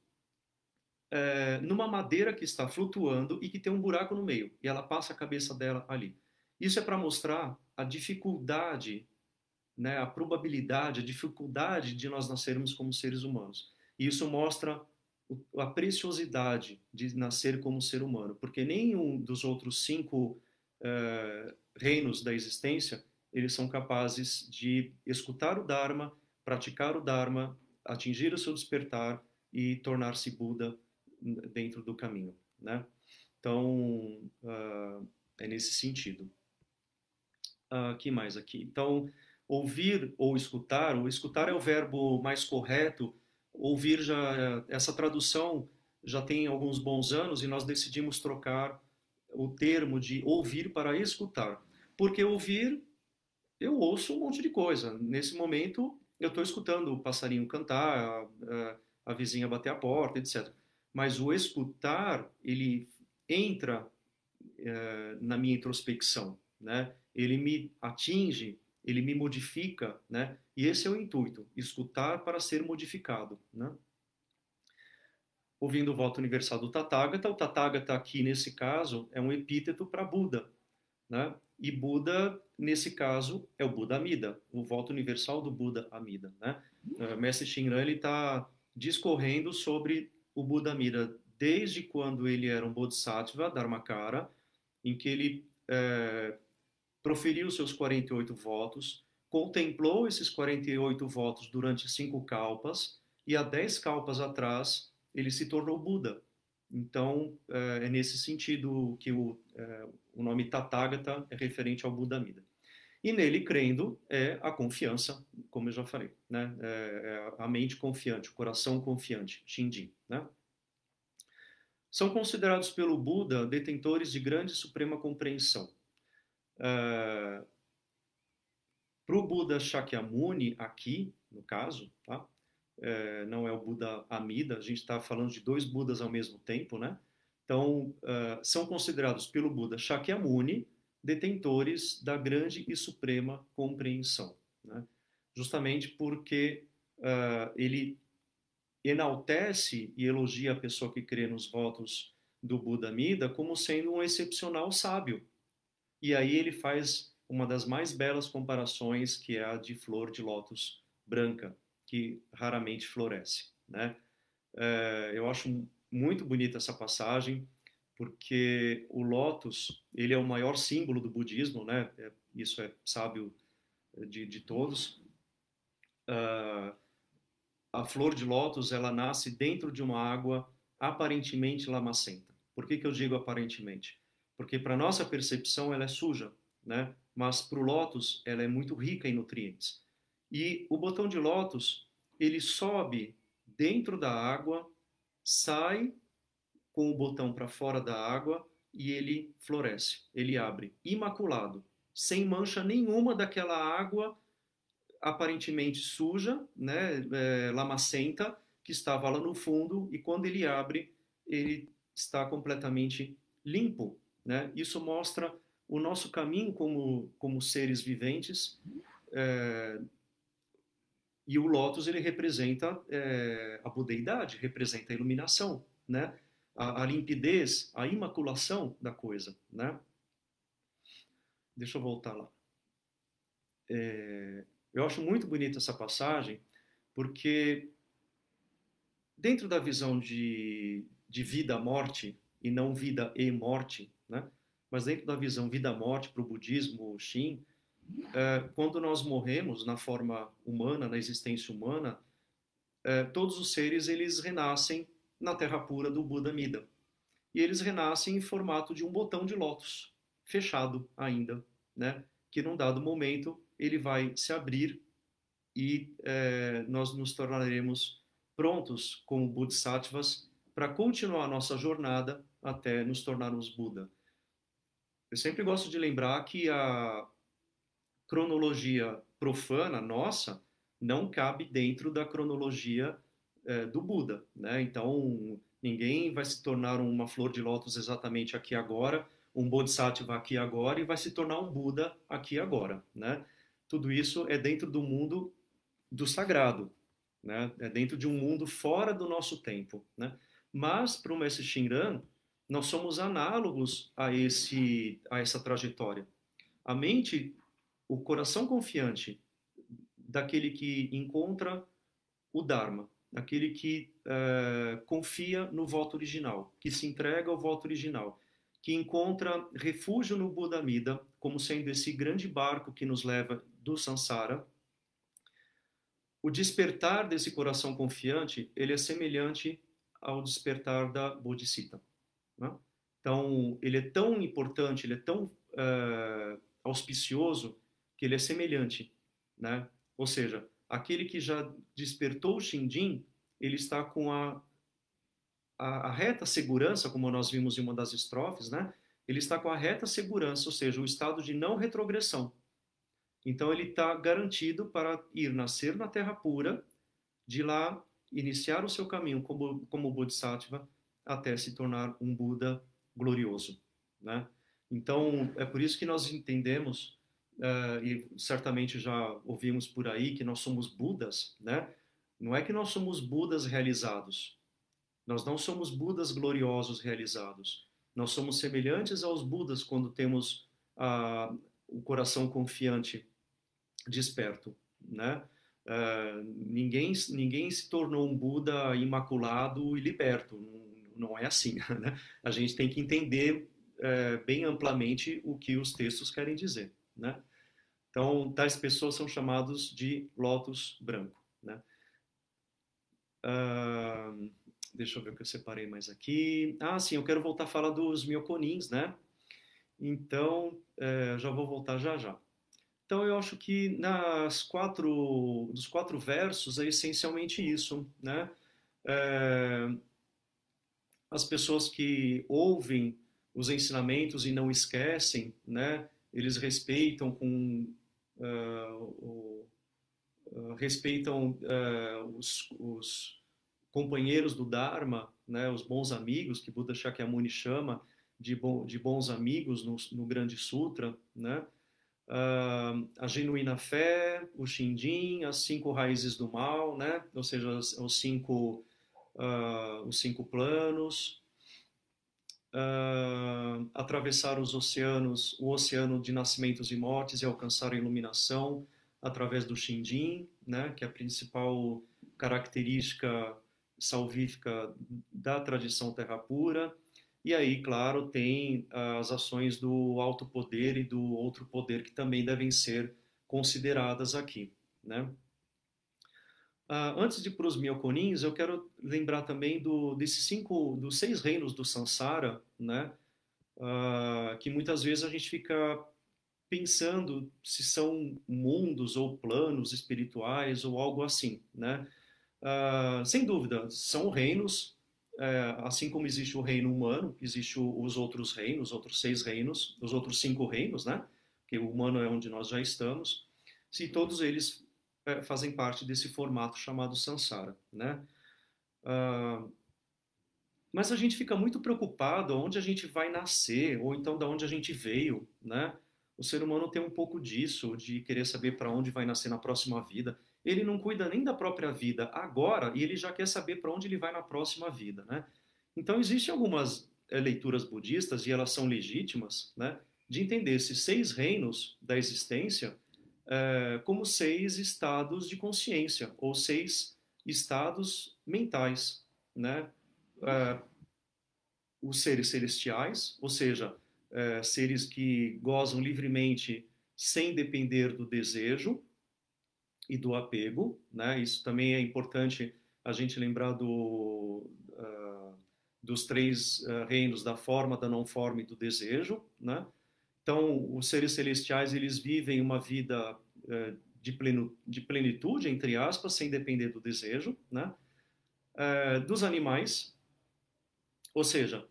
é, numa madeira que está flutuando e que tem um buraco no meio. E ela passa a cabeça dela ali. Isso é para mostrar a dificuldade, né, a probabilidade, a dificuldade de nós nascermos como seres humanos. E isso mostra a preciosidade de nascer como ser humano, porque nenhum dos outros cinco uh, reinos da existência eles são capazes de escutar o Dharma, praticar o Dharma, atingir o seu despertar e tornar-se Buda dentro do caminho, né? Então uh, é nesse sentido. Uh, que mais aqui? Então ouvir ou escutar, ou escutar é o verbo mais correto ouvir já essa tradução já tem alguns bons anos e nós decidimos trocar o termo de ouvir para escutar. Porque ouvir, eu ouço um monte de coisa. Nesse momento, eu estou escutando o passarinho cantar, a, a, a, vizinha bater a porta, etc. Mas o escutar, ele entra é, na minha introspecção, né? Ele me atinge ele me modifica, né? E esse é o intuito, escutar para ser modificado, né? Ouvindo o voto universal do Tathagata, o Tathagata aqui nesse caso é um epíteto para Buda, né? E Buda nesse caso é o Buda Amida, o voto universal do Buda Amida, né? O Mestre Shinran ele está discorrendo sobre o Buda Amida desde quando ele era um Bodhisattva, Dharmakara, em que ele é, proferiu seus 48 votos, contemplou esses 48 votos durante cinco kalpas, e há 10 kalpas atrás ele se tornou Buda. Então, é nesse sentido que o, é, o nome Tathagata é referente ao Buda Mida. E nele, crendo, é a confiança, como eu já falei, né? É, é a mente confiante, o coração confiante, Shinjin, né? São considerados pelo Buda detentores de grande e suprema compreensão. Uh, Para o Buda Shakyamuni, aqui, no caso, tá? Uh, não é o Buda Amida, a gente está falando de dois Budas ao mesmo tempo, né? Então, uh, são considerados pelo Buda Shakyamuni detentores da grande e suprema compreensão, né? justamente porque uh, ele enaltece e elogia a pessoa que crê nos votos do Buda Amida como sendo um excepcional sábio, e aí ele faz uma das mais belas comparações, que é a de flor de lótus branca, que raramente floresce. Né? É, eu acho muito bonita essa passagem, porque o lótus ele é o maior símbolo do budismo, né? É, isso é sábio de, de todos. Uh, a flor de lótus ela nasce dentro de uma água aparentemente lamacenta. Por que, que eu digo aparentemente? porque para nossa percepção ela é suja, né? Mas para o lótus ela é muito rica em nutrientes. E o botão de lótus ele sobe dentro da água, sai com o botão para fora da água e ele floresce, ele abre, imaculado, sem mancha nenhuma daquela água aparentemente suja, né, é, lamacenta, que estava lá no fundo, e quando ele abre, ele está completamente limpo, né? Isso mostra o nosso caminho como, como seres viventes. É, e o lótus ele representa é, a budeidade, representa a iluminação, né? A, a, limpidez, a imaculação da coisa, né? Deixa eu voltar lá. É, eu acho muito bonita essa passagem, porque dentro da visão de, de vida-morte, e não vida e morte, né? mas dentro da visão vida-morte para o budismo, o Shin, é, quando nós morremos na forma humana, na existência humana, é, todos os seres eles renascem na terra pura do Buda Mida. E eles renascem em formato de um botão de lótus, fechado ainda, né? que num dado momento ele vai se abrir e é, nós nos tornaremos prontos como Bodhisattvas para continuar nossa jornada até nos tornarmos Buda. Eu sempre gosto de lembrar que a cronologia profana nossa não cabe dentro da cronologia é, do Buda, né? Então ninguém vai se tornar uma flor de lótus exatamente aqui agora, um Bodhisattva aqui agora e vai se tornar um Buda aqui agora, né? Tudo isso é dentro do mundo do sagrado, né? É dentro de um mundo fora do nosso tempo, né? Mas para o Mestre Shinran, nós somos análogos a esse a essa trajetória. A mente, o coração confiante daquele que encontra o Dharma, daquele que uh, confia no voto original, que se entrega ao voto original, que encontra refúgio no Buda como sendo esse grande barco que nos leva do samsara o despertar desse coração confiante, ele é semelhante ao despertar da Bodhisattva. Né? Então, ele é tão importante, ele é tão uh, auspicioso, que ele é semelhante. Né? Ou seja, aquele que já despertou o Shinjin, ele está com a, a, a, reta segurança, como nós vimos em uma das estrofes, né? ele está com a reta segurança, ou seja, o estado de não retrogressão. Então ele está garantido para ir nascer na Terra pura, de lá iniciar o seu caminho como, como Bodhisattva até se tornar um Buda glorioso, né? Então é por isso que nós entendemos uh, e certamente já ouvimos por aí que nós somos Budas, né? Não é que nós somos Budas realizados. Nós não somos Budas gloriosos realizados. Nós somos semelhantes aos Budas quando temos uh, o coração confiante desperto, né? Uh, ninguém, ninguém se tornou um Buda imaculado e liberto, não, não é assim, né? A gente tem que entender uh, bem amplamente o que os textos querem dizer, né? Então, tais pessoas são chamados de lótus branco, né? Uh, deixa eu ver o que eu separei mais aqui. Ah, sim, eu quero voltar a falar dos mioconins, né? Então, eh, já vou voltar já já. Então eu acho que nas quatro, dos quatro versos é essencialmente isso, né? É, as pessoas que ouvem os ensinamentos e não esquecem, né? Eles respeitam com uh, uh, respeitam uh, os, os, companheiros do Dharma, né? Os bons amigos que Buda Shakyamuni chama de, bo, de bons amigos no, no Grande Sutra, né? a genuína fé, o Shinjin, as cinco raízes do mal, né? ou seja, os cinco, os cinco planos, uh, atravessar os oceanos, o oceano de nascimentos e mortes e alcançar a iluminação através do Shinjin, né? que é a principal característica salvífica da tradição terra pura. E aí, claro, tem as ações do alto poder e do outro poder que também devem ser consideradas aqui, né? Uh, antes de ir para os mioconins, eu quero lembrar também do, desses cinco, dos seis reinos do Sansara, né? Uh, que muitas vezes a gente fica pensando se são mundos ou planos espirituais ou algo assim, né? Uh, sem dúvida, são reinos é, assim como existe o reino humano, existe os outros reinos, os outros seis reinos, os outros cinco reinos, né? Que o humano é onde nós já estamos. Se todos eles fazem parte desse formato chamado samsara, né? Uh, mas a gente fica muito preocupado onde a gente vai nascer, ou então de onde a gente veio, né? O ser humano tem um pouco disso, de querer saber para onde vai nascer na próxima vida. Ele não cuida nem da própria vida agora e ele já quer saber para onde ele vai na próxima vida, né? Então existem algumas é, leituras budistas e elas são legítimas, né? De entender esses seis reinos da existência é, como seis estados de consciência ou seis estados mentais, né? É, os seres celestiais, ou seja, é, seres que gozam livremente sem depender do desejo e do apego, né? Isso também é importante a gente lembrar do, uh, dos três uh, reinos da forma, da não forma e do desejo, né? Então, os seres celestiais eles vivem uma vida uh, de, pleno, de plenitude, entre aspas, sem depender do desejo, né? dos animais, ou seja,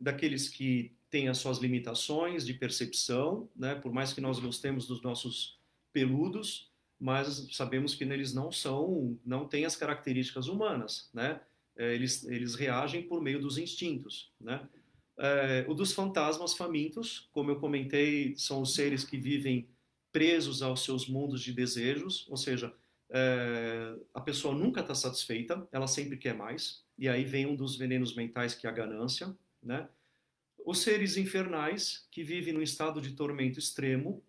daqueles que têm as suas limitações de percepção, né? Por mais que nós gostemos dos nossos peludos, mas sabemos que eles não são, não têm as características humanas, né? É, eles, eles reagem por meio dos instintos, né? É, o dos fantasmas famintos, como eu comentei, são os seres que vivem presos aos seus mundos de desejos, ou seja, é, a pessoa nunca está satisfeita, ela sempre quer mais, e aí vem um dos venenos mentais que é a ganância, né? Os seres infernais, que vivem no estado de tormento extremo,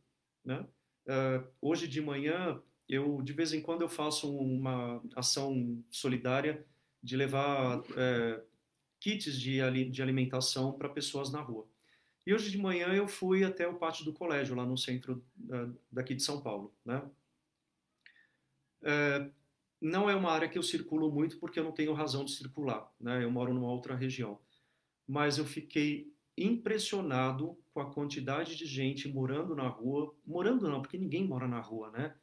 né? Uh, hoje de manhã, eu de vez em quando eu faço uma ação solidária de levar uh, kits de, de alimentação para pessoas na rua. E hoje de manhã eu fui até o pátio do colégio, lá no centro daqui de São Paulo. Né? não é uma área que eu circulo muito porque eu não tenho razão de circular. Né? Eu moro numa outra região. Mas eu fiquei impressionado com a quantidade de gente morando na rua, morando não, porque ninguém mora na rua, né?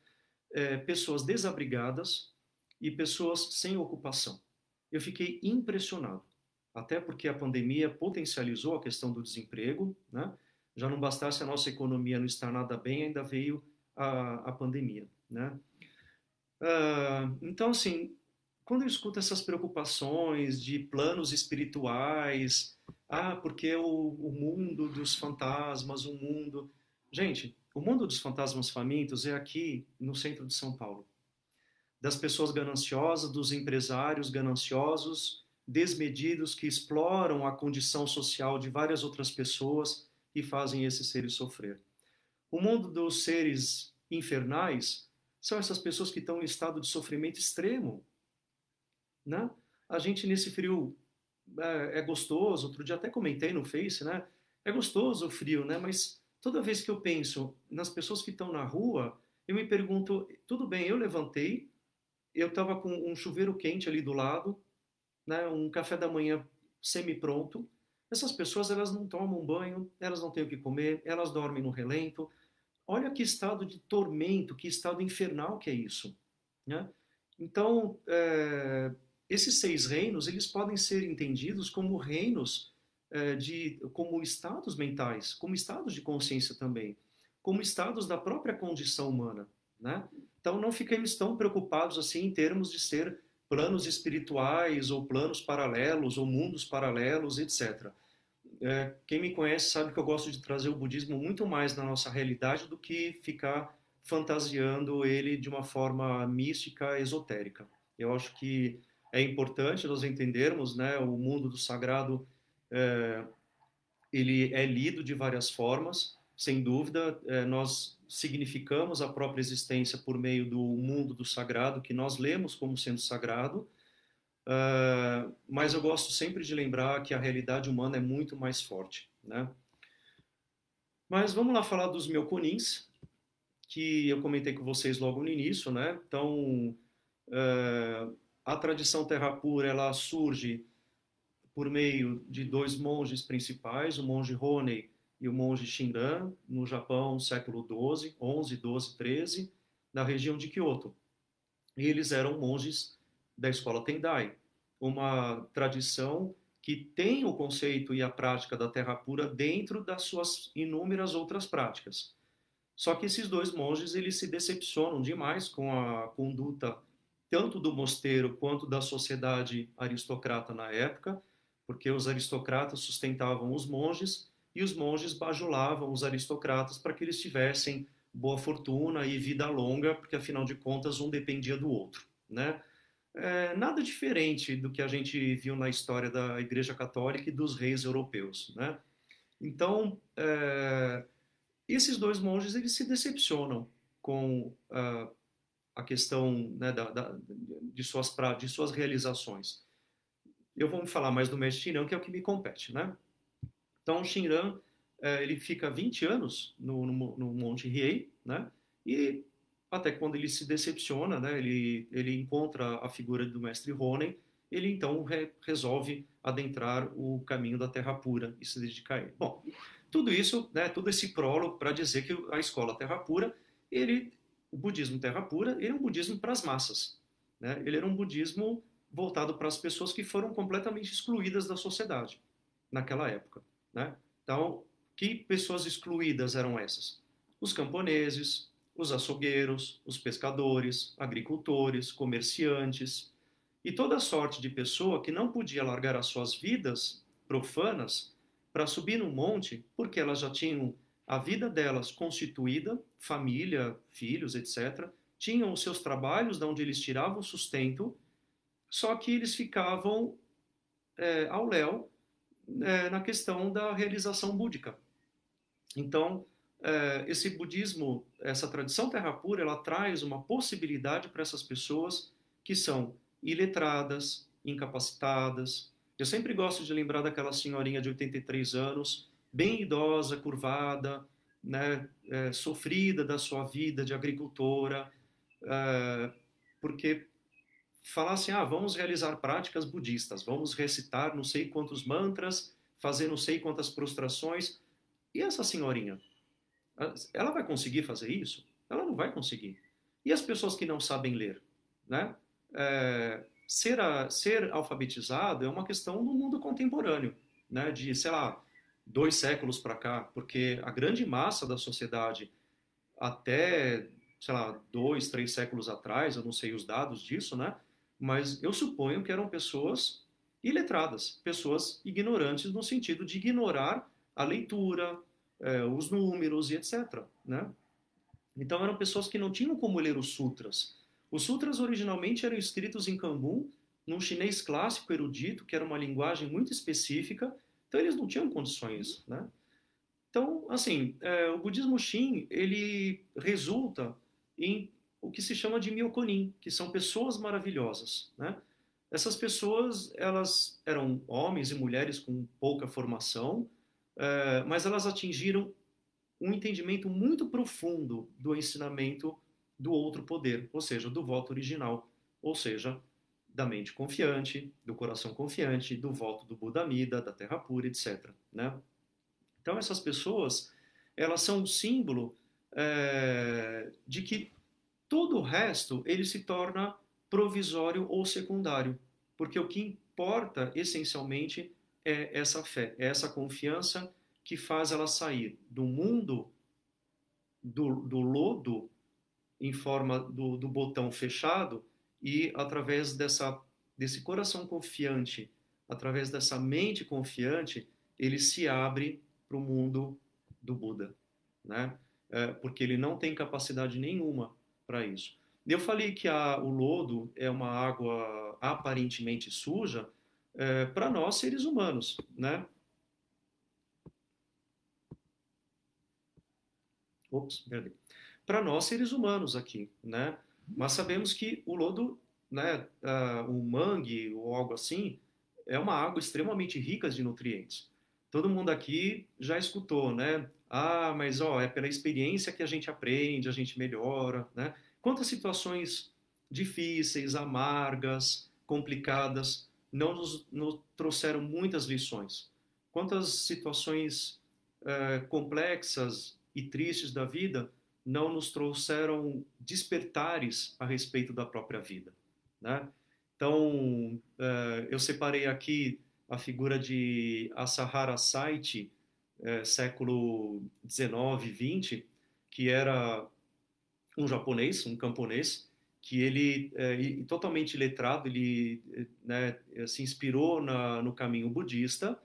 É, pessoas desabrigadas e pessoas sem ocupação. Eu fiquei impressionado, até porque a pandemia potencializou a questão do desemprego, né? Já não bastasse a nossa economia não estar nada bem, ainda veio a, a pandemia, né? Uh, então, assim, quando eu escuto essas preocupações de planos espirituais, ah, porque o, o mundo dos fantasmas, o mundo. Gente, o mundo dos fantasmas famintos é aqui no centro de São Paulo. Das pessoas gananciosas, dos empresários gananciosos, desmedidos que exploram a condição social de várias outras pessoas e fazem esses seres sofrer. O mundo dos seres infernais são essas pessoas que estão em estado de sofrimento extremo. Né? A gente, nesse frio é, é, gostoso, outro dia até comentei no Face, né? É gostoso o frio, né? Mas toda vez que eu penso nas pessoas que estão na rua, eu me pergunto, tudo bem, eu levantei, eu estava com um chuveiro quente ali do lado, né? Um café da manhã semi-pronto. Essas pessoas, elas não tomam banho, elas não têm o que comer, elas dormem no relento. Olha que estado de tormento, que estado infernal que é isso, né? Então, é, esses seis reinos, eles podem ser entendidos como reinos é, de, como estados mentais, como estados de consciência também, como estados da própria condição humana, né? Então não fiquemos tão preocupados assim em termos de ser planos espirituais ou planos paralelos ou mundos paralelos, etc. É, quem me conhece sabe que eu gosto de trazer o budismo muito mais na nossa realidade do que ficar fantasiando ele de uma forma mística, esotérica. Eu acho que é importante nós entendermos, né, o mundo do sagrado é, ele é lido de várias formas, sem dúvida, é, nós significamos a própria existência por meio do mundo do sagrado, que nós lemos como sendo sagrado, uh, mas eu gosto sempre de lembrar que a realidade humana é muito mais forte, né? Mas vamos lá falar dos mioconins, que eu comentei com vocês logo no início, né? Então, uh, a tradição terra pura ela surge por meio de dois monges principais, o monge Honei e o monge Shinran, no Japão, século XII, 11, 12, 13, na região de Kyoto. E eles eram monges da escola Tendai, uma tradição que tem o conceito e a prática da terra pura dentro das suas inúmeras outras práticas. Só que esses dois monges eles se decepcionam demais com a conduta tanto do mosteiro quanto da sociedade aristocrata na época, porque os aristocratas sustentavam os monges e os monges bajulavam os aristocratas para que eles tivessem boa fortuna e vida longa, porque afinal de contas um dependia do outro, né? É, nada diferente do que a gente viu na história da Igreja Católica e dos reis europeus, né? Então, é, esses dois monges eles se decepcionam com uh, a questão né, da, da, de, suas, de suas realizações. Eu vou falar mais do mestre Shinran, que é o que me compete, né? Então, Shinran, é, ele fica 20 anos no, no, no Monte Riei, né? E até quando ele se decepciona, né? Ele, ele encontra a figura do mestre Ronen, ele então re, resolve adentrar o caminho da Terra Pura e se dedicar a ele. Bom, tudo isso, né, todo esse prólogo para dizer que a escola Terra Pura, ele, o budismo Terra Pura, ele é um budismo para as massas. Né? Ele era um budismo voltado para as pessoas que foram completamente excluídas da sociedade naquela época. Né? Então, que pessoas excluídas eram essas? Os camponeses, os açougueiros, os pescadores, agricultores, comerciantes e toda sorte de pessoa que não podia largar as suas vidas profanas para subir no monte, porque elas já tinham a vida delas constituída, família, filhos, etc. Tinham os seus trabalhos, de onde eles tiravam sustento, só que eles ficavam é, ao léu é, na questão da realização búdica. Então, é, esse budismo, essa tradição terra pura, ela traz uma possibilidade para essas pessoas que são iletradas, incapacitadas. Eu sempre gosto de lembrar daquela senhorinha de 83 anos, bem idosa, curvada, né, é, sofrida da sua vida de agricultora, é, porque falar assim, ah, vamos realizar práticas budistas, vamos recitar não sei quantos mantras, fazer não sei quantas prostrações. E essa senhorinha? Ela vai conseguir fazer isso? Ela não vai conseguir. E as pessoas que não sabem ler? Né? É, ser, a, ser alfabetizado é uma questão do mundo contemporâneo, né? de, sei lá, dois séculos para cá, porque a grande massa da sociedade até, sei lá, dois, três séculos atrás, eu não sei os dados disso, né? Mas eu suponho que eram pessoas iletradas, pessoas ignorantes no sentido de ignorar a leitura, eh, os números e etc. Né? Então eram pessoas que não tinham como ler os sutras. Os sutras originalmente eram escritos em Kambun, num chinês clássico erudito, que era uma linguagem muito específica, então eles não tinham condições. Né? Então, assim, eh, o budismo Shin, ele resulta em o que se chama de myokonin, que são pessoas maravilhosas, né? Essas pessoas, elas eram homens e mulheres com pouca formação, é, mas elas atingiram um entendimento muito profundo do ensinamento do outro poder, ou seja, do voto original, ou seja, da mente confiante, do coração confiante, do voto do Buda Mida, da terra pura, etc. Né? Então essas pessoas, elas são um símbolo é, de que todo o resto ele se torna provisório ou secundário, porque o que importa essencialmente é essa fé, é essa confiança que faz ela sair do mundo do, do lodo em forma do, do botão fechado e através dessa desse coração confiante, através dessa mente confiante, ele se abre para o mundo do Buda, né? É, porque ele não tem capacidade nenhuma para isso. Eu falei que a, o lodo é uma água aparentemente suja é, para nós seres humanos, né? Ops, perdão. Para nós seres humanos aqui, né? Mas sabemos que o lodo, né, uh, o mangue ou algo assim, é uma água extremamente rica de nutrientes. Todo mundo aqui já escutou, né? Ah, mas ó, é pela experiência que a gente aprende, a gente melhora, né? Quantas situações difíceis, amargas, complicadas não nos, nos trouxeram muitas lições? Quantas situações é, complexas e tristes da vida não nos trouxeram despertares a respeito da própria vida, né? Então, é, eu separei aqui a figura de Asahara Saiti, é, século 19 e 20, que era um japonês, um camponês, que ele é totalmente letrado, ele né, se inspirou na, no caminho budista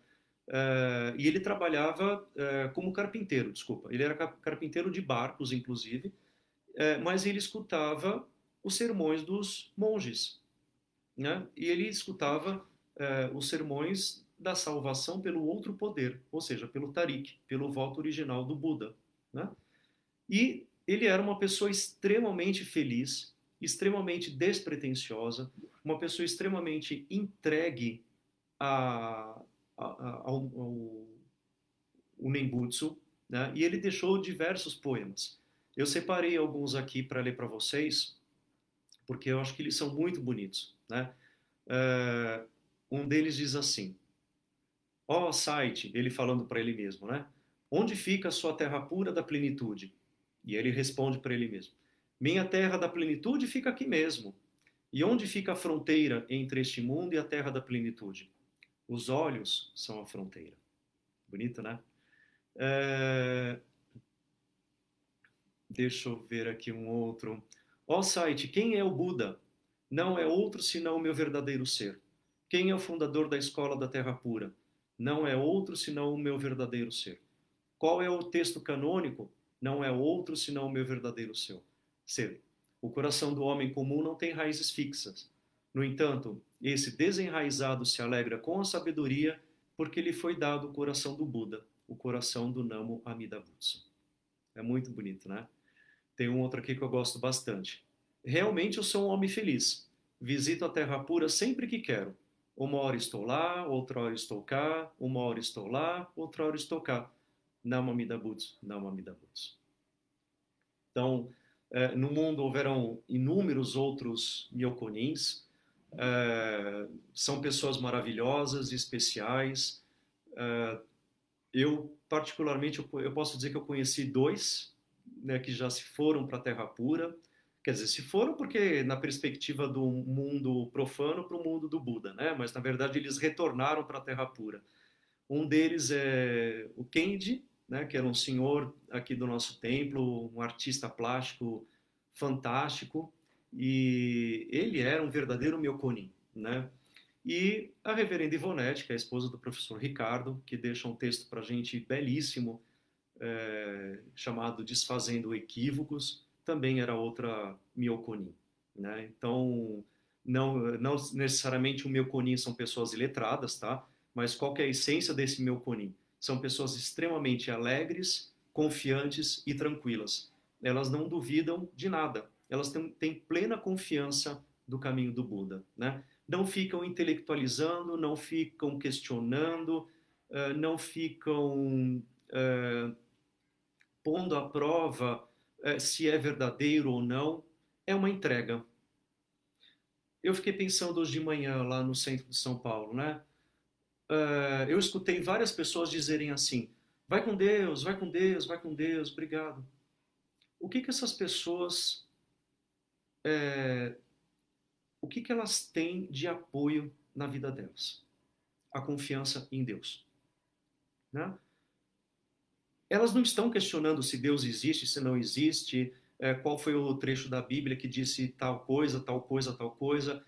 é, e ele trabalhava como carpinteiro, desculpa, ele era carpinteiro de barcos, inclusive, mas ele escutava os sermões dos monges, né? E ele escutava os sermões da salvação pelo outro poder, ou seja, pelo tarik, pelo voto original do Buda, né? E ele era uma pessoa extremamente feliz, extremamente despretensiosa, uma pessoa extremamente entregue a, a, a, ao, ao, ao Nembutsu, né? e ele deixou diversos poemas. Eu separei alguns aqui para ler para vocês, porque eu acho que eles são muito bonitos. Né? Uh, um deles diz assim: Ó oh, site, ele falando para ele mesmo, né? Onde fica a sua terra pura da plenitude? E ele responde para ele mesmo: Minha terra da plenitude fica aqui mesmo. E onde fica a fronteira entre este mundo e a terra da plenitude? Os olhos são a fronteira. Bonito, né? É... Deixa eu ver aqui um outro. Ó oh, site, quem é o Buda? Não é outro senão o meu verdadeiro ser. Quem é o fundador da escola da Terra Pura? Não é outro senão o meu verdadeiro ser. Qual é o texto canônico? não é outro senão o meu verdadeiro ser. O coração do homem comum não tem raízes fixas. No entanto, esse desenraizado se alegra com a sabedoria, porque lhe foi dado o coração do Buda, o coração do Namo Amida Butsu. É muito bonito, né? Tem um outro aqui que eu gosto bastante. Realmente eu sou um homem feliz. Visito a terra pura sempre que quero. Uma hora estou lá, outra hora estou cá, uma hora estou lá, outra hora estou cá. Namamida Butsu, Namamida Butsu. Então, é, no mundo houverão inúmeros outros myokonins, é, são pessoas maravilhosas, especiais. É, eu, particularmente, eu, posso dizer que eu conheci dois né, que já se foram para a Terra Pura. Quer dizer, se foram porque na perspectiva do mundo profano para o mundo do Buda, né? Mas na verdade eles retornaram para a Terra Pura. Um deles é o Kendi, né, que era um senhor aqui do nosso templo, um artista plástico fantástico, e ele era um verdadeiro Myokonin, né? E a reverenda Ivonete, que é a esposa do professor Ricardo, que deixa um texto para a gente belíssimo, é, chamado Desfazendo Equívocos, também era outra Myokonin, né? Então, não, não necessariamente o Myokonin são pessoas iletradas, tá? Mas qual é a essência desse Myokonin? são pessoas extremamente alegres, confiantes e tranquilas. Elas não duvidam de nada. Elas têm, têm plena confiança do caminho do Buda. Né? Não ficam intelectualizando, não ficam questionando, uh, não ficam uh, pondo à prova se é verdadeiro ou não. É uma entrega. Eu fiquei pensando hoje de manhã lá no centro de São Paulo, né? uh, eu escutei várias pessoas dizerem assim: vai com Deus, vai com Deus, vai com Deus, obrigado. O que que essas pessoas, é, o que que elas têm de apoio na vida delas? A confiança em Deus. Né? Elas não estão questionando se Deus existe, se não existe, é, qual foi o trecho da Bíblia que disse tal coisa, tal coisa, tal coisa.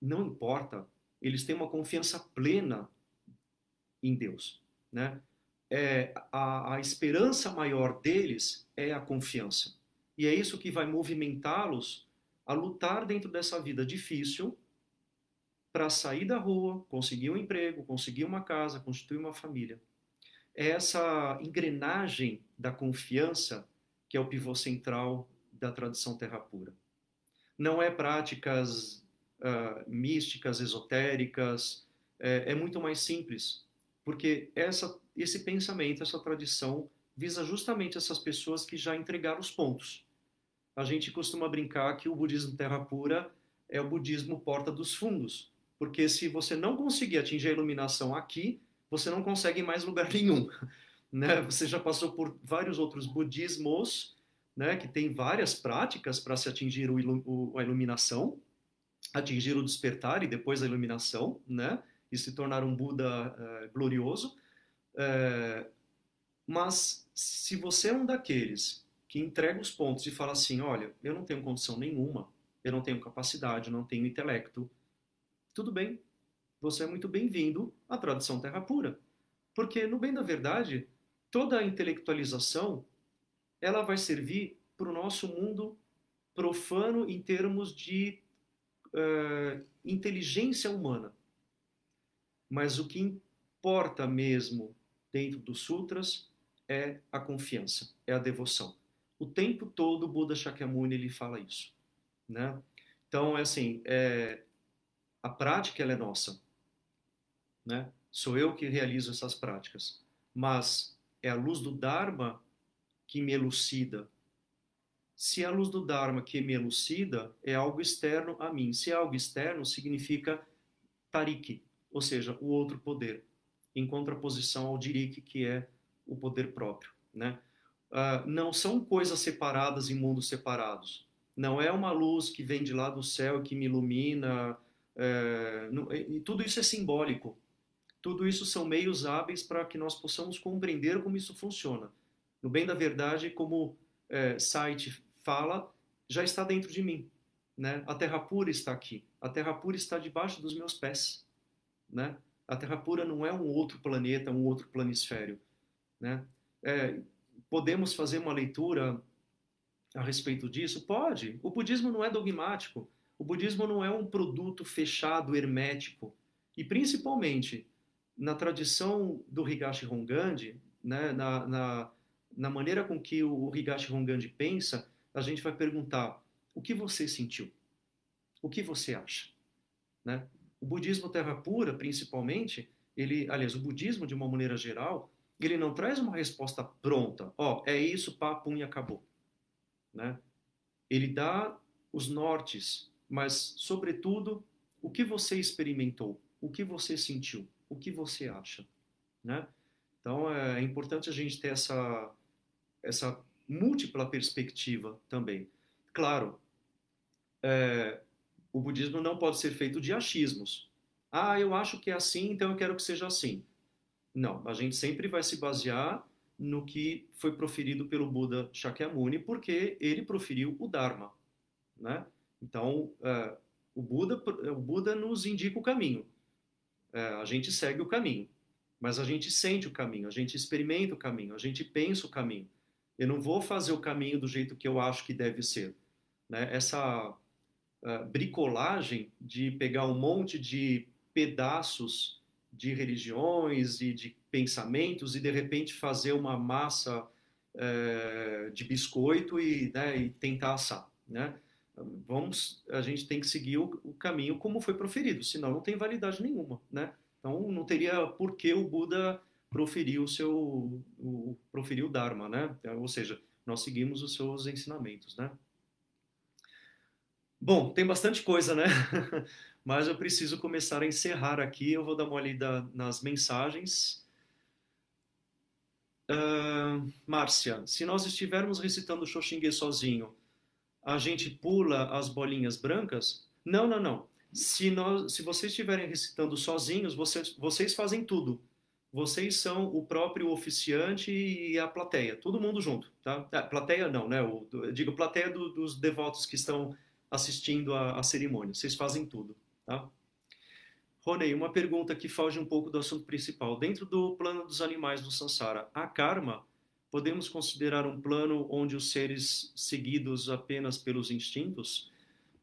Não importa. Eles têm uma confiança plena em Deus. Né? É, a, a esperança maior deles é a confiança. E é isso que vai movimentá-los a lutar dentro dessa vida difícil para sair da rua, conseguir um emprego, conseguir uma casa, constituir uma família. É essa engrenagem da confiança que é o pivô central da tradição terra pura. Não é práticas uh, místicas, esotéricas, é, é muito mais simples porque essa, esse pensamento, essa tradição visa justamente essas pessoas que já entregaram os pontos. A gente costuma brincar que o budismo terra pura é o budismo porta dos fundos, porque se você não conseguir atingir a iluminação aqui, você não consegue mais lugar nenhum. Né? Você já passou por vários outros budismos, né, que tem várias práticas para se atingir o, a iluminação, atingir o despertar e depois a iluminação, né? e se tornar um Buda uh, glorioso. Uh, mas se você é um daqueles que entrega os pontos e fala assim, olha, eu não tenho condição nenhuma, eu não tenho capacidade, não tenho intelecto. Tudo bem, você é muito bem-vindo à tradição terra pura. Porque, no bem da verdade, toda a intelectualização ela vai servir para o nosso mundo profano em termos de uh, inteligência humana. Mas o que importa mesmo dentro dos sutras é a confiança, é a devoção. O tempo todo o Buda Shakyamuni ele fala isso, né? Então é assim, é, a prática ela é nossa, né? Sou eu que realizo essas práticas, mas é a luz do Dharma que me elucida. Se é a luz do Dharma que me elucida, é algo externo a mim. Se é algo externo, significa tariki, ou seja, o outro poder, em contraposição ao diriki, que é o poder próprio, né? Uh, não são coisas separadas em mundos separados. Não é uma luz que vem de lá do céu que me ilumina. É, e tudo isso é simbólico. Tudo isso são meios hábeis para que nós possamos compreender como isso funciona. No bem da verdade, como é, site fala, já está dentro de mim. Né? A terra pura está aqui. A terra pura está debaixo dos meus pés. Né? A terra pura não é um outro planeta, um outro planisfério. Né? É, podemos fazer uma leitura a respeito disso? Pode. O budismo não é dogmático. O budismo não é um produto fechado, hermético. E principalmente na tradição do Higashi Hongandi, né, na, na, na maneira com que o Higashi Hongandi pensa, a gente vai perguntar: o que você sentiu? O que você acha? Né? O budismo terra pura, principalmente, ele, aliás, o budismo de uma maneira geral, ele não traz uma resposta pronta. Ó, oh, é isso, pá, pum e acabou. Né? Ele dá os nortes, mas, sobretudo, o que você experimentou, o que você sentiu, o que você acha, né? Então é importante a gente ter essa essa múltipla perspectiva também. Claro, é, o budismo não pode ser feito de achismos. Ah, eu acho que é assim, então eu quero que seja assim. Não, a gente sempre vai se basear no que foi proferido pelo Buda Shakyamuni, porque ele proferiu o Dharma, né? Então, uh, o Buda, o Buda nos indica o caminho. Uh, a gente segue o caminho, mas a gente sente o caminho, a gente experimenta o caminho, a gente pensa o caminho. Eu não vou fazer o caminho do jeito que eu acho que deve ser. Né? Essa uh, bricolagem de pegar um monte de pedaços de religiões e de pensamentos e de repente fazer uma massa é, de biscoito e, né, e, tentar assar, né? Vamos, a gente tem que seguir o, o, caminho como foi proferido, senão não tem validade nenhuma, né? Então não teria por que o Buda proferir o seu, o, proferir o Dharma, né? Ou seja, nós seguimos os seus ensinamentos, né? Bom, tem bastante coisa, né? mas eu preciso começar a encerrar aqui. Eu vou dar uma olhada nas mensagens. Uh, Márcia, se nós estivermos recitando Xoxingue sozinho, a gente pula as bolinhas brancas? Não, não, não. Se, nós, se vocês estiverem recitando sozinhos, vocês, vocês fazem tudo. Vocês são o próprio oficiante e a plateia, todo mundo junto, tá? Ah, plateia não, né? Eu digo plateia do, dos devotos que estão assistindo a cerimônia. Vocês fazem tudo. Tá? Ronei, uma pergunta que foge um pouco do assunto principal. Dentro do plano dos animais do Sansara, a karma podemos considerar um plano onde os seres seguidos apenas pelos instintos?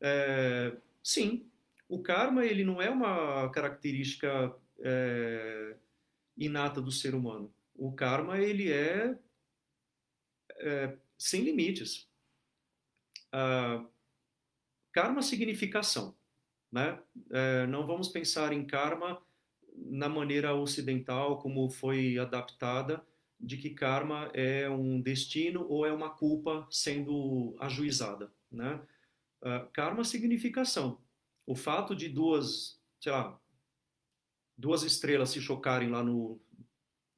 É, sim, o karma ele não é uma característica é, inata do ser humano. O karma ele é, é sem limites. Ah, karma significação. Né? É, não vamos pensar em karma na maneira ocidental como foi adaptada, de que karma é um destino ou é uma culpa sendo ajuizada. Né? Uh, karma significação. O fato de duas, sei lá, duas estrelas se chocarem lá no,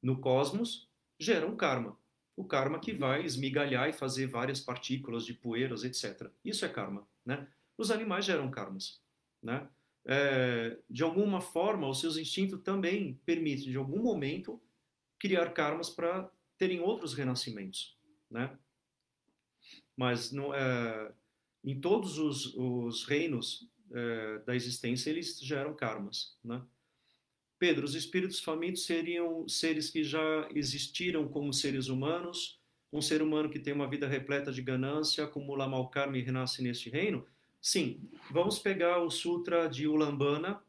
no cosmos gera um karma. O karma que vai esmigalhar e fazer várias partículas de poeiras, etc. Isso é karma. Né? Os animais geram karmas né? É, de alguma forma, os seus instintos também permitem, de algum momento, criar karmas para terem outros renascimentos, né? Mas não é, em todos os, os reinos é, da existência, eles geram karmas, né? Pedro, os espíritos famintos seriam seres que já existiram como seres humanos, um ser humano que tem uma vida repleta de ganância, acumula mal karma e renasce neste reino? Sim. Vamos pegar o Sutra de Ulambana,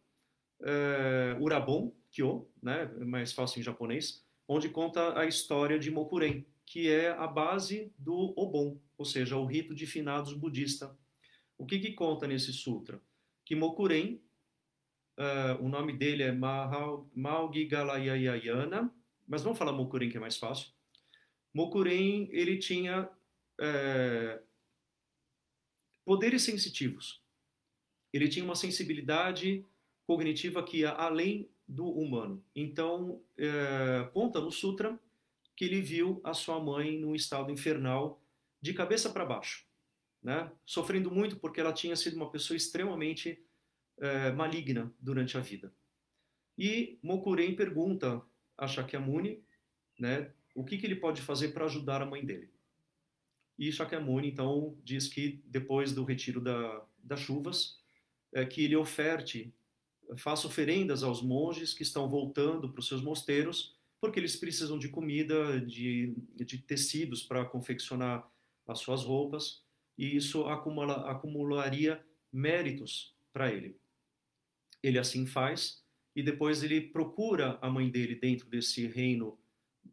é, Urabon, Kyo, né, mais fácil em japonês, onde conta a história de Mokuren, que é a base do Obon, ou seja, o rito de finados budista. O que, que conta nesse sutra? Que Mokuren, uh, o nome dele é Malgi Galayayana, mas vamos falar Mokuren que é mais fácil. Mokuren, ele tinha é, poderes sensitivos. Ele tinha uma sensibilidade cognitiva que ia além do humano. Então, é, conta no Sutra que ele viu a sua mãe num estado infernal, de cabeça para baixo, né? sofrendo muito porque ela tinha sido uma pessoa extremamente é, maligna durante a vida. E Mokuren pergunta a Shakyamuni né, o que, que ele pode fazer para ajudar a mãe dele. E Shakyamuni, então, diz que depois do retiro da, das chuvas, é, que ele oferte, faça oferendas aos monges que estão voltando para os seus mosteiros, porque eles precisam de comida, de, de tecidos para confeccionar as suas roupas, e isso acumula, acumularia méritos para ele. Ele assim faz, e depois ele procura a mãe dele dentro desse reino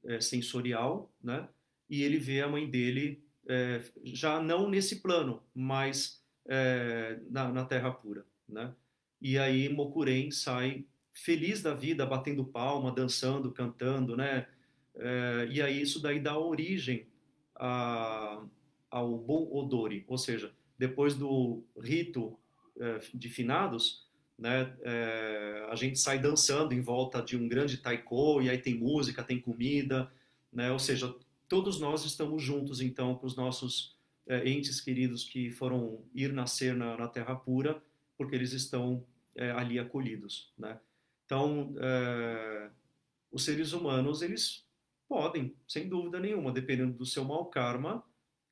é, sensorial, né? E ele vê a mãe dele é, já não nesse plano, mas é, na, na, Terra pura, né? E aí Mokuren sai feliz da vida, batendo palma, dançando, cantando, né? É, e aí isso daí dá origem a, ao Bon Odori, ou seja, depois do rito é, de finados, né, é, a gente sai dançando em volta de um grande taiko, e aí tem música, tem comida, né, ou seja, todos nós estamos juntos, então, com os nossos entes queridos que foram ir nascer na, na Terra Pura, porque eles estão é, ali acolhidos, né? Então, é, os seres humanos, eles podem, sem dúvida nenhuma, dependendo do seu mau karma,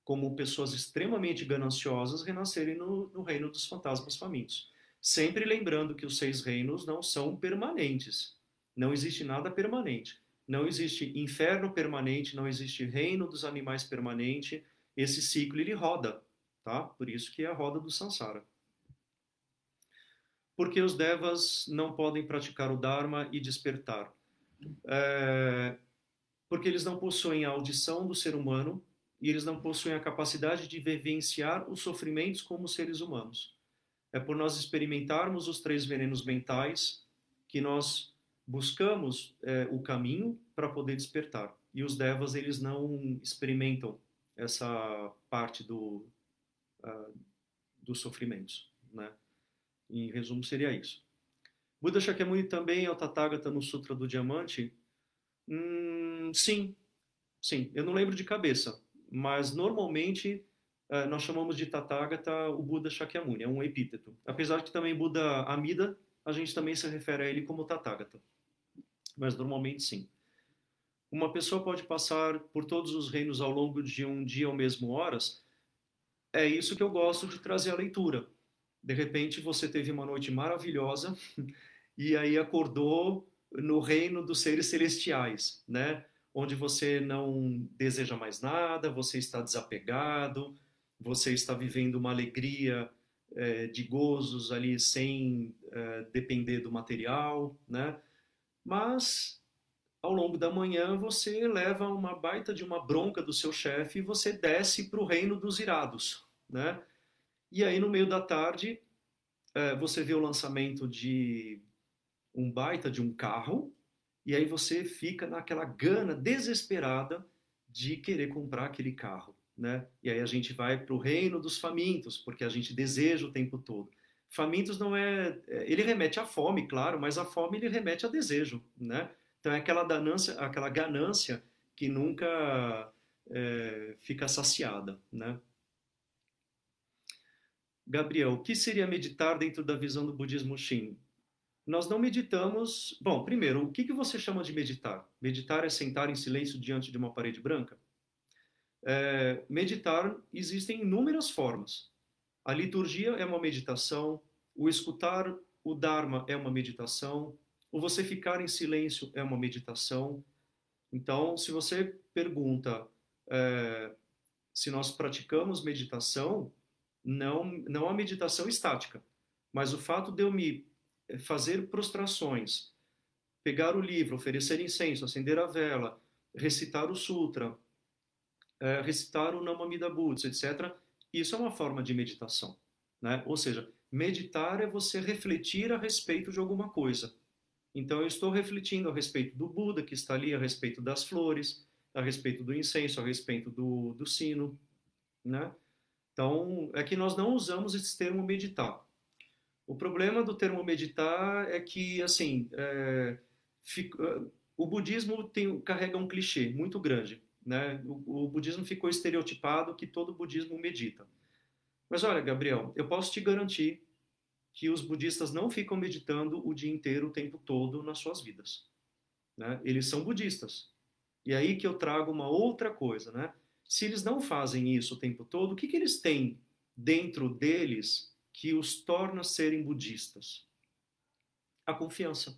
como pessoas extremamente gananciosas, renascerem no, no reino dos fantasmas famintos. Sempre lembrando que os seis reinos não são permanentes. Não existe nada permanente. Não existe inferno permanente, não existe reino dos animais permanente. Esse ciclo ele roda, tá? Por isso que é a roda do samsara. Porque os devas não podem praticar o dharma e despertar. É... Porque eles não possuem a audição do ser humano e eles não possuem a capacidade de vivenciar os sofrimentos como seres humanos. É por nós experimentarmos os três venenos mentais que nós buscamos é, o caminho para poder despertar. E os devas, eles não experimentam essa parte do, uh, dos sofrimentos, né? Em resumo, seria isso. Buda Shakyamuni também é o Tathagata no Sutra do Diamante? Hum, sim, sim. Eu não lembro de cabeça, mas normalmente uh, nós chamamos de Tathagata o Buda Shakyamuni, é um epíteto. Apesar que também Buda Amida, a gente também se refere a ele como Tathagata mas normalmente sim. Uma pessoa pode passar por todos os reinos ao longo de um dia ou mesmo horas. É isso que eu gosto de trazer a leitura. De repente você teve uma noite maravilhosa e aí acordou no reino dos seres celestiais, né? Onde você não deseja mais nada, você está desapegado, você está vivendo uma alegria é, de gozos ali sem é, depender do material, né? mas ao longo da manhã você leva uma baita de uma bronca do seu chefe e você desce para o reino dos irados, né? E aí no meio da tarde é, você vê o lançamento de um baita de um carro e aí você fica naquela gana desesperada de querer comprar aquele carro, né? E aí a gente vai para o reino dos famintos porque a gente deseja o tempo todo famintos não é, é, ele remete à fome, claro, mas a fome ele remete a desejo, né? Então é aquela ganância, aquela ganância que nunca é, fica saciada, né? Gabriel, o que seria meditar dentro da visão do budismo Shin? Nós não meditamos. Bom, primeiro, o que, que você chama de meditar? Meditar é sentar em silêncio diante de uma parede branca? É, meditar existem inúmeras formas. A liturgia é uma meditação, o escutar o Dharma é uma meditação, o você ficar em silêncio é uma meditação. Então, se você pergunta é, se nós praticamos meditação, não, não a meditação estática, mas o fato de eu me eh, fazer prostrações, pegar o livro, oferecer incenso, acender a vela, recitar o sutra, é, recitar o Namamida Butsu, etc., isso é uma forma de meditação. Né? Ou seja, meditar é você refletir a respeito de alguma coisa. Então, eu estou refletindo a respeito do Buda, que está ali, a respeito das flores, a respeito do incenso, a respeito do, do sino. Né? Então, é que nós não usamos esse termo meditar. O problema do termo meditar é que, assim, é, fica, o budismo tem, carrega um clichê muito grande. Né? O, o budismo ficou estereotipado que todo budismo medita. Mas olha, Gabriel, eu posso te garantir que os budistas não ficam meditando o dia inteiro, o tempo todo nas suas vidas. Né? Eles são budistas. E aí que eu trago uma outra coisa, né? Se eles não fazem isso o tempo todo, o que, que eles têm dentro deles que os torna serem budistas? A confiança.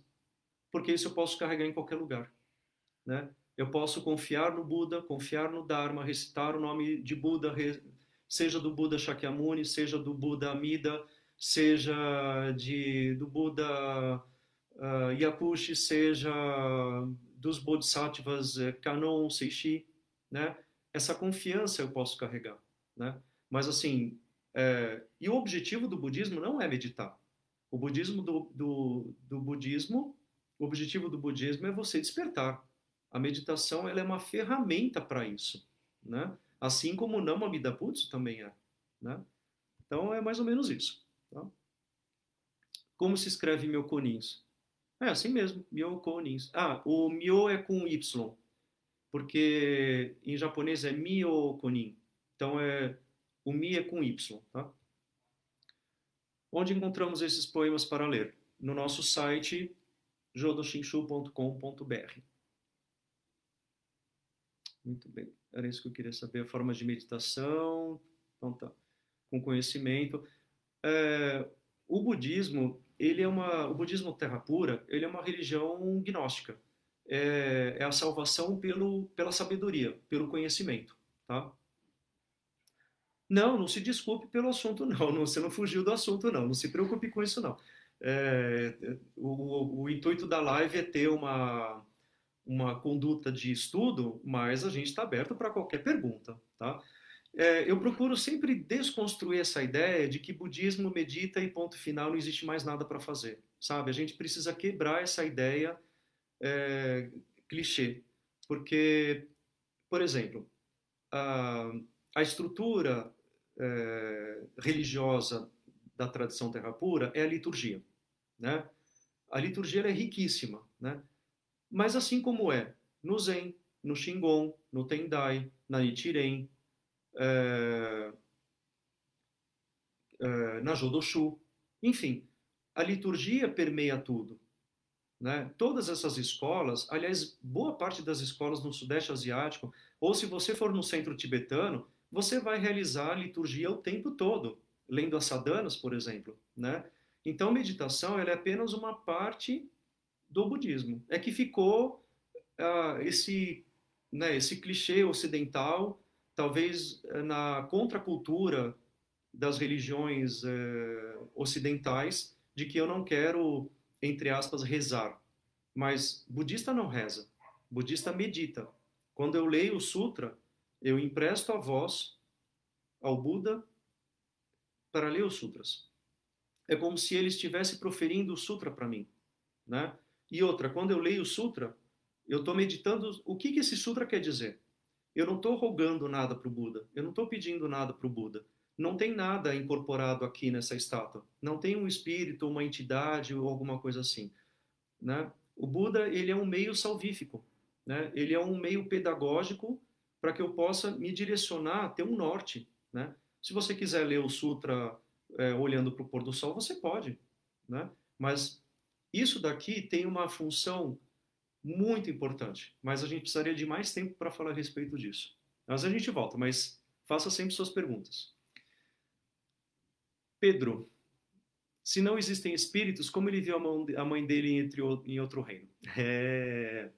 Porque isso eu posso carregar em qualquer lugar, né? Eu posso confiar no Buda, confiar no Dharma, recitar o nome de Buda, seja do Buda Shakyamuni, seja do Buda Amida, seja de, do Buda uh, Yakushi, seja dos Bodhisattvas uh, Kanon, Seishi, né? Essa confiança eu posso carregar, né? Mas assim, é, e o objetivo do budismo não é meditar. O budismo do, do, do budismo, o objetivo do budismo é você despertar. A meditação ela é uma ferramenta para isso, né? Assim como o Namamida Butsu também é, né? Então é mais ou menos isso. Tá? Como se escreve Myokonins? É assim mesmo, Myokonins. Ah, o Myo é com Y, porque em japonês é Myokonin. Então é o Mi é com Y, tá? Onde encontramos esses poemas para ler? No nosso site jodoshinshu.com.br. Muito bem. Era isso que eu queria saber, a forma de meditação, então tá, com conhecimento. É, o budismo, ele é uma, o budismo terra pura, ele é uma religião gnóstica. É, é a salvação pelo, pela sabedoria, pelo conhecimento, tá? Não, não se desculpe pelo assunto, não. não você não fugiu do assunto, não. Não se preocupe com isso, não. É, o, o, intuito da live é ter uma, uma conduta de estudo, mas a gente está aberto para qualquer pergunta, tá? É, eu procuro sempre desconstruir essa ideia de que budismo medita e ponto final não existe mais nada para fazer, sabe? A gente precisa quebrar essa ideia é, clichê, porque, por exemplo, a, a estrutura é, religiosa da tradição terra pura é a liturgia, né? A liturgia é riquíssima, né? Mas assim como é no Zen, no Shingon, no Tendai, na Nichiren, é, é, na Jodoshu, enfim, a liturgia permeia tudo. Né? Todas essas escolas, aliás, boa parte das escolas no Sudeste Asiático, ou se você for no centro tibetano, você vai realizar a liturgia o tempo todo, lendo as sadanas, por exemplo. Né? Então, meditação é apenas uma parte do budismo. É que ficou uh, esse, né, esse clichê ocidental, talvez uh, na contracultura das religiões uh, ocidentais, de que eu não quero, entre aspas, rezar. Mas budista não reza, budista medita. Quando eu leio o sutra, eu empresto a voz ao Buda para ler os sutras. É como se ele estivesse proferindo o sutra para mim, né? E outra, quando eu leio o sutra, eu estou meditando o que, que esse sutra quer dizer. Eu não estou rogando nada para o Buda, eu não estou pedindo nada para o Buda. Não tem nada incorporado aqui nessa estátua. Não tem um espírito, uma entidade ou alguma coisa assim. Né? O Buda ele é um meio salvífico. Né? Ele é um meio pedagógico para que eu possa me direcionar, ter um norte. Né? Se você quiser ler o sutra é, olhando para o pôr do sol, você pode. Né? Mas isso daqui tem uma função muito importante, mas a gente precisaria de mais tempo para falar a respeito disso. Mas a gente volta, mas faça sempre suas perguntas. Pedro, se não existem espíritos, como ele viu a mãe dele entre, em outro reino? É,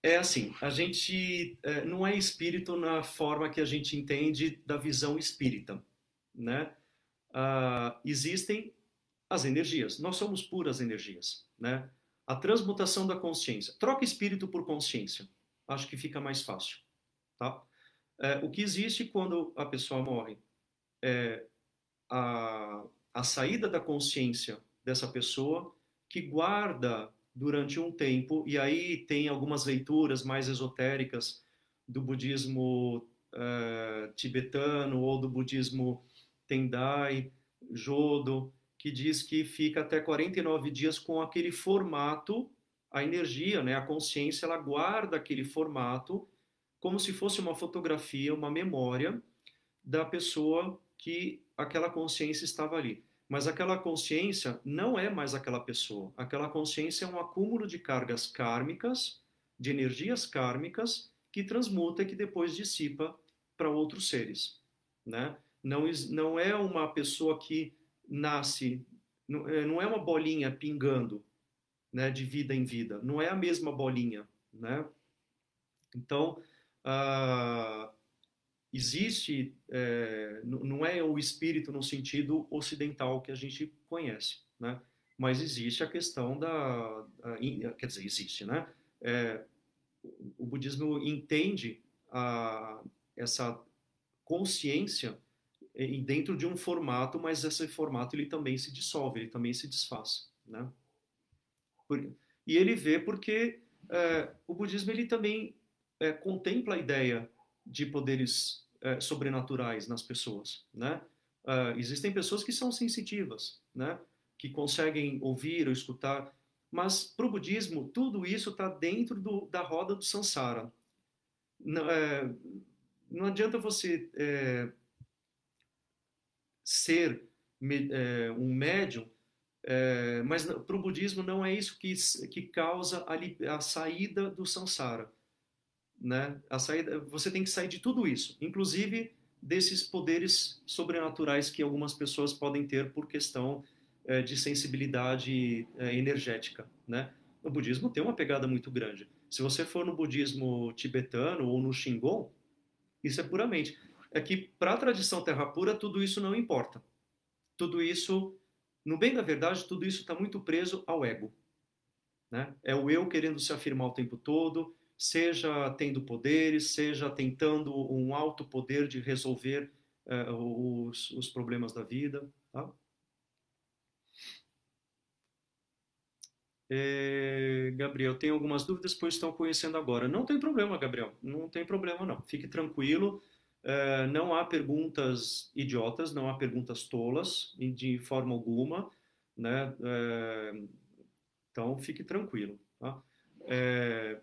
é assim, a gente é, não é espírito na forma que a gente entende da visão espírita, né? Ah, existem as energias, nós somos puras energias, né? A transmutação da consciência. Troca espírito por consciência. Acho que fica mais fácil, tá? É, o que existe quando a pessoa morre é a, a saída da consciência dessa pessoa que guarda durante um tempo, e aí tem algumas leituras mais esotéricas do budismo uh, tibetano ou do budismo Tendai, Jodo, que diz que fica até 49 dias com aquele formato, a energia, né, a consciência, ela guarda aquele formato como se fosse uma fotografia, uma memória da pessoa que aquela consciência estava ali. Mas aquela consciência não é mais aquela pessoa. Aquela consciência é um acúmulo de cargas kármicas, de energias kármicas, que transmuta e que depois dissipa para outros seres. Né? Não, não é uma pessoa que nasce, é, não é uma bolinha pingando né, de vida em vida. Não é a mesma bolinha. Né? Então, uh, existe, é, não é o espírito no sentido ocidental que a gente conhece, né? Mas existe a questão da, a, quer dizer, existe, né? É, o budismo entende a, essa consciência dentro de um formato, mas esse formato ele também se dissolve, ele também se desfaz, né? Por, e ele vê porque é, o budismo ele também é, contempla a ideia de poderes é, sobrenaturais nas pessoas, né? Uh, existem pessoas que são sensitivas, né? Que conseguem ouvir ou escutar, mas para o budismo tudo isso está dentro do, da roda do samsara. Não, é, não adianta você é, ser é, um médium, é, mas para o budismo não é isso que, que causa a, a saída do samsara né? A saída, você tem que sair de tudo isso, inclusive desses poderes sobrenaturais que algumas pessoas podem ter por questão é, de sensibilidade é, energética, né? O budismo tem uma pegada muito grande. Se você for no budismo tibetano ou no Shingon, isso é puramente. É que para a tradição terra pura tudo isso não importa. Tudo isso, no bem da verdade, tudo isso está muito preso ao ego. Né? É o eu querendo se afirmar o tempo todo, seja tendo poderes, seja tentando um alto poder de resolver uh, os, os, problemas da vida. Tá? É, Gabriel, tem algumas dúvidas, pois estão conhecendo agora. Não tem problema, Gabriel, não tem problema não. Fique tranquilo, é, não há perguntas idiotas, não há perguntas tolas, de forma alguma, né? É, então, fique tranquilo. Tá? É,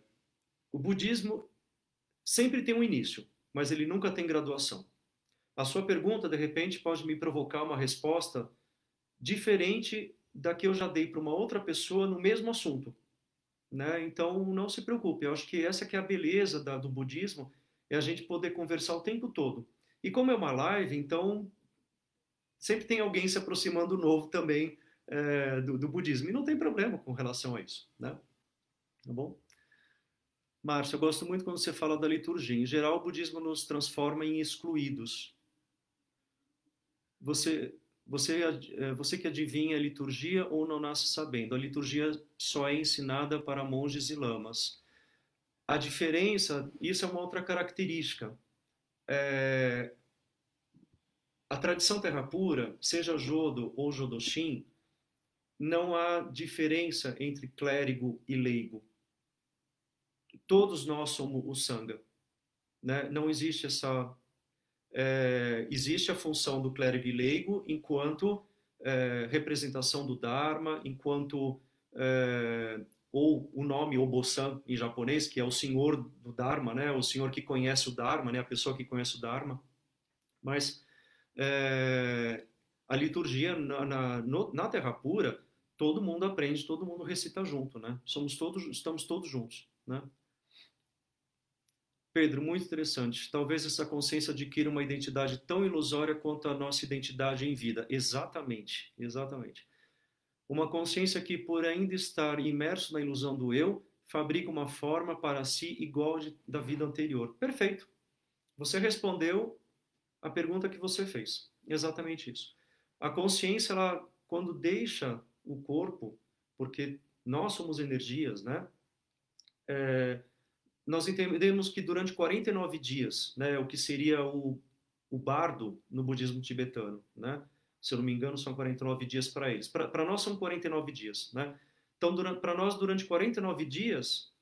o budismo sempre tem um início, mas ele nunca tem graduação. A sua pergunta, de repente, pode me provocar uma resposta diferente da que eu já dei para uma outra pessoa no mesmo assunto. Né? Então, não se preocupe. Eu acho que essa que é a beleza da, do budismo, é a gente poder conversar o tempo todo. E como é uma live, então sempre tem alguém se aproximando novo também é, do, do budismo. E não tem problema com relação a isso. Né? Tá bom? Márcio, eu gosto muito quando você fala da liturgia. Em geral, o budismo nos transforma em excluídos. Você, você, é, você que adivinha a liturgia ou não nasce sabendo? A liturgia só é ensinada para monges e lamas. A diferença, isso é uma outra característica. É, a tradição terra pura, seja Jodo ou Jodoshin, não há diferença entre clérigo e leigo todos nós somos o Sangha. Né? Não existe essa. É, existe a função do clérigo e leigo enquanto é, representação do Dharma, enquanto. É, ou o nome Obosan em japonês, que é o senhor do Dharma, né? o senhor que conhece o Dharma, né? a pessoa que conhece o Dharma. Mas é, a liturgia na, na, na Terra Pura, todo mundo aprende, todo mundo recita junto, né? Somos todos, estamos todos juntos, né? Pedro, muito interessante. Talvez essa consciência adquira uma identidade tão ilusória quanto a nossa identidade em vida. Exatamente, exatamente. Uma consciência que, por ainda estar imerso na ilusão do eu, fabrica uma forma para si igual de, da vida anterior. Perfeito. Você respondeu a pergunta que você fez. Exatamente isso. A consciência, ela, quando deixa o corpo, porque nós somos energias, né? É, nós entendemos que durante 49 dias, né, o que seria o, o bardo no budismo tibetano, né? Se eu não me engano, são 49 dias para eles. Para nós são 49 dias, né? Então, para nós, durante 49 dias,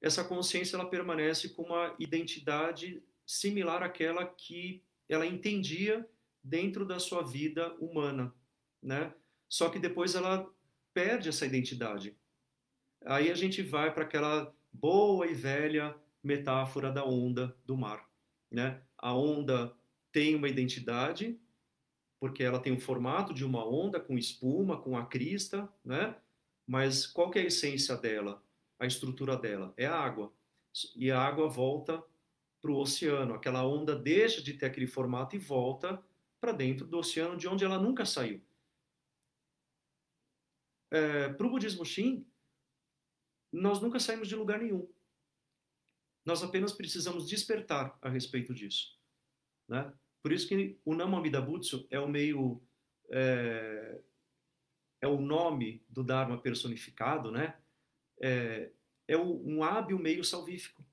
essa consciência ela permanece com uma identidade similar àquela que ela entendia dentro da sua vida humana, né? Só que depois ela perde essa identidade. Aí a gente vai para aquela boa e velha metáfora da onda do mar, né? A onda tem uma identidade porque ela tem o formato de uma onda com espuma, com a crista, né? Mas qual é a essência dela? A estrutura dela é a água. E a água volta para o oceano. Aquela onda deixa de ter aquele formato e volta para dentro do oceano, de onde ela nunca saiu. É, para o budismo Shin, nós nunca saímos de lugar nenhum. Nós apenas precisamos despertar a respeito disso. Né? Por isso que o Namamida Butsu é o meio é, é o nome do Dharma personificado, né? É, é um hábil meio salvífico,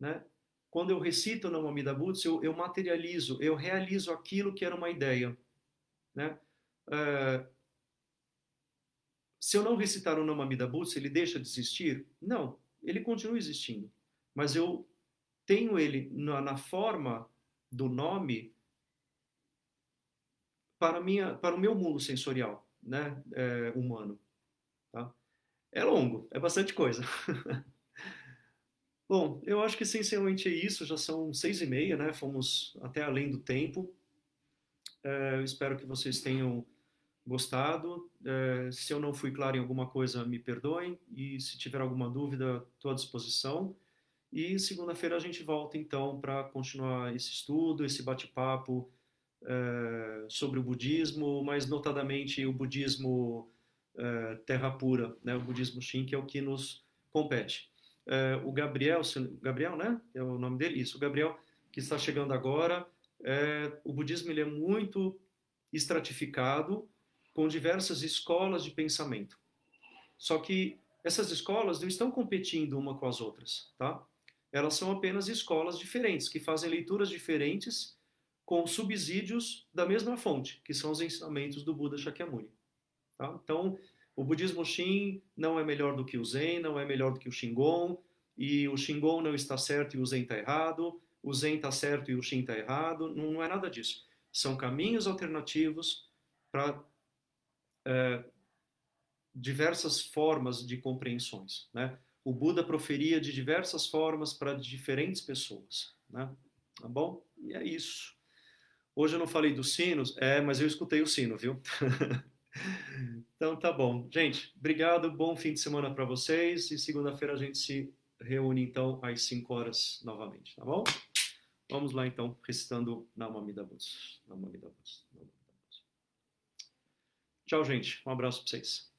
né? Quando eu recito o Namamida Butsu, eu, eu materializo, eu realizo aquilo que era uma ideia, né? É, se eu não recitar o Namamida Butsu, ele deixa de existir? Não, ele continua existindo. Mas eu tenho ele na, na forma do nome para, minha, para o meu mundo sensorial né, é, humano. Tá? É longo, é bastante coisa. Bom, eu acho que essencialmente é isso, já são seis e meia, né? Fomos até além do tempo. É, eu espero que vocês tenham gostado. É, se eu não fui claro em alguma coisa, me perdoem. E se tiver alguma dúvida, estou à disposição. E segunda-feira a gente volta então para continuar esse estudo, esse bate-papo é, sobre o budismo, mas notadamente o budismo é, terra pura, né, o budismo Shin, que é o que nos compete. É, o Gabriel, Gabriel, né? É o nome dele, isso. O Gabriel que está chegando agora. o budismo ele é muito estratificado, com diversas escolas de pensamento. Só que essas escolas não estão competindo uma com as outras, tá? Elas são apenas escolas diferentes que fazem leituras diferentes com subsídios da mesma fonte, que são os ensinamentos do Buda Shakyamuni. Tá? Então, o budismo Shin não é melhor do que o Zen, não é melhor do que o Shingon, e o Shingon não está certo e o Zen está errado, o Zen está certo e o Shin está errado, não, não, é nada disso. São caminhos alternativos para diversas formas de compreensões. Né? O Buda proferia de diversas formas para diferentes pessoas. Né? Tá bom? E é isso. Hoje eu não falei dos sinos, é, mas eu escutei o sino, viu? então tá bom. Gente, obrigado, bom fim de semana para vocês e segunda-feira a gente se reúne então às 5 horas novamente, tá bom? Vamos lá então, recitando Namamida Butsu. Namamida Butsu. Tchau, gente. Um abraço para vocês.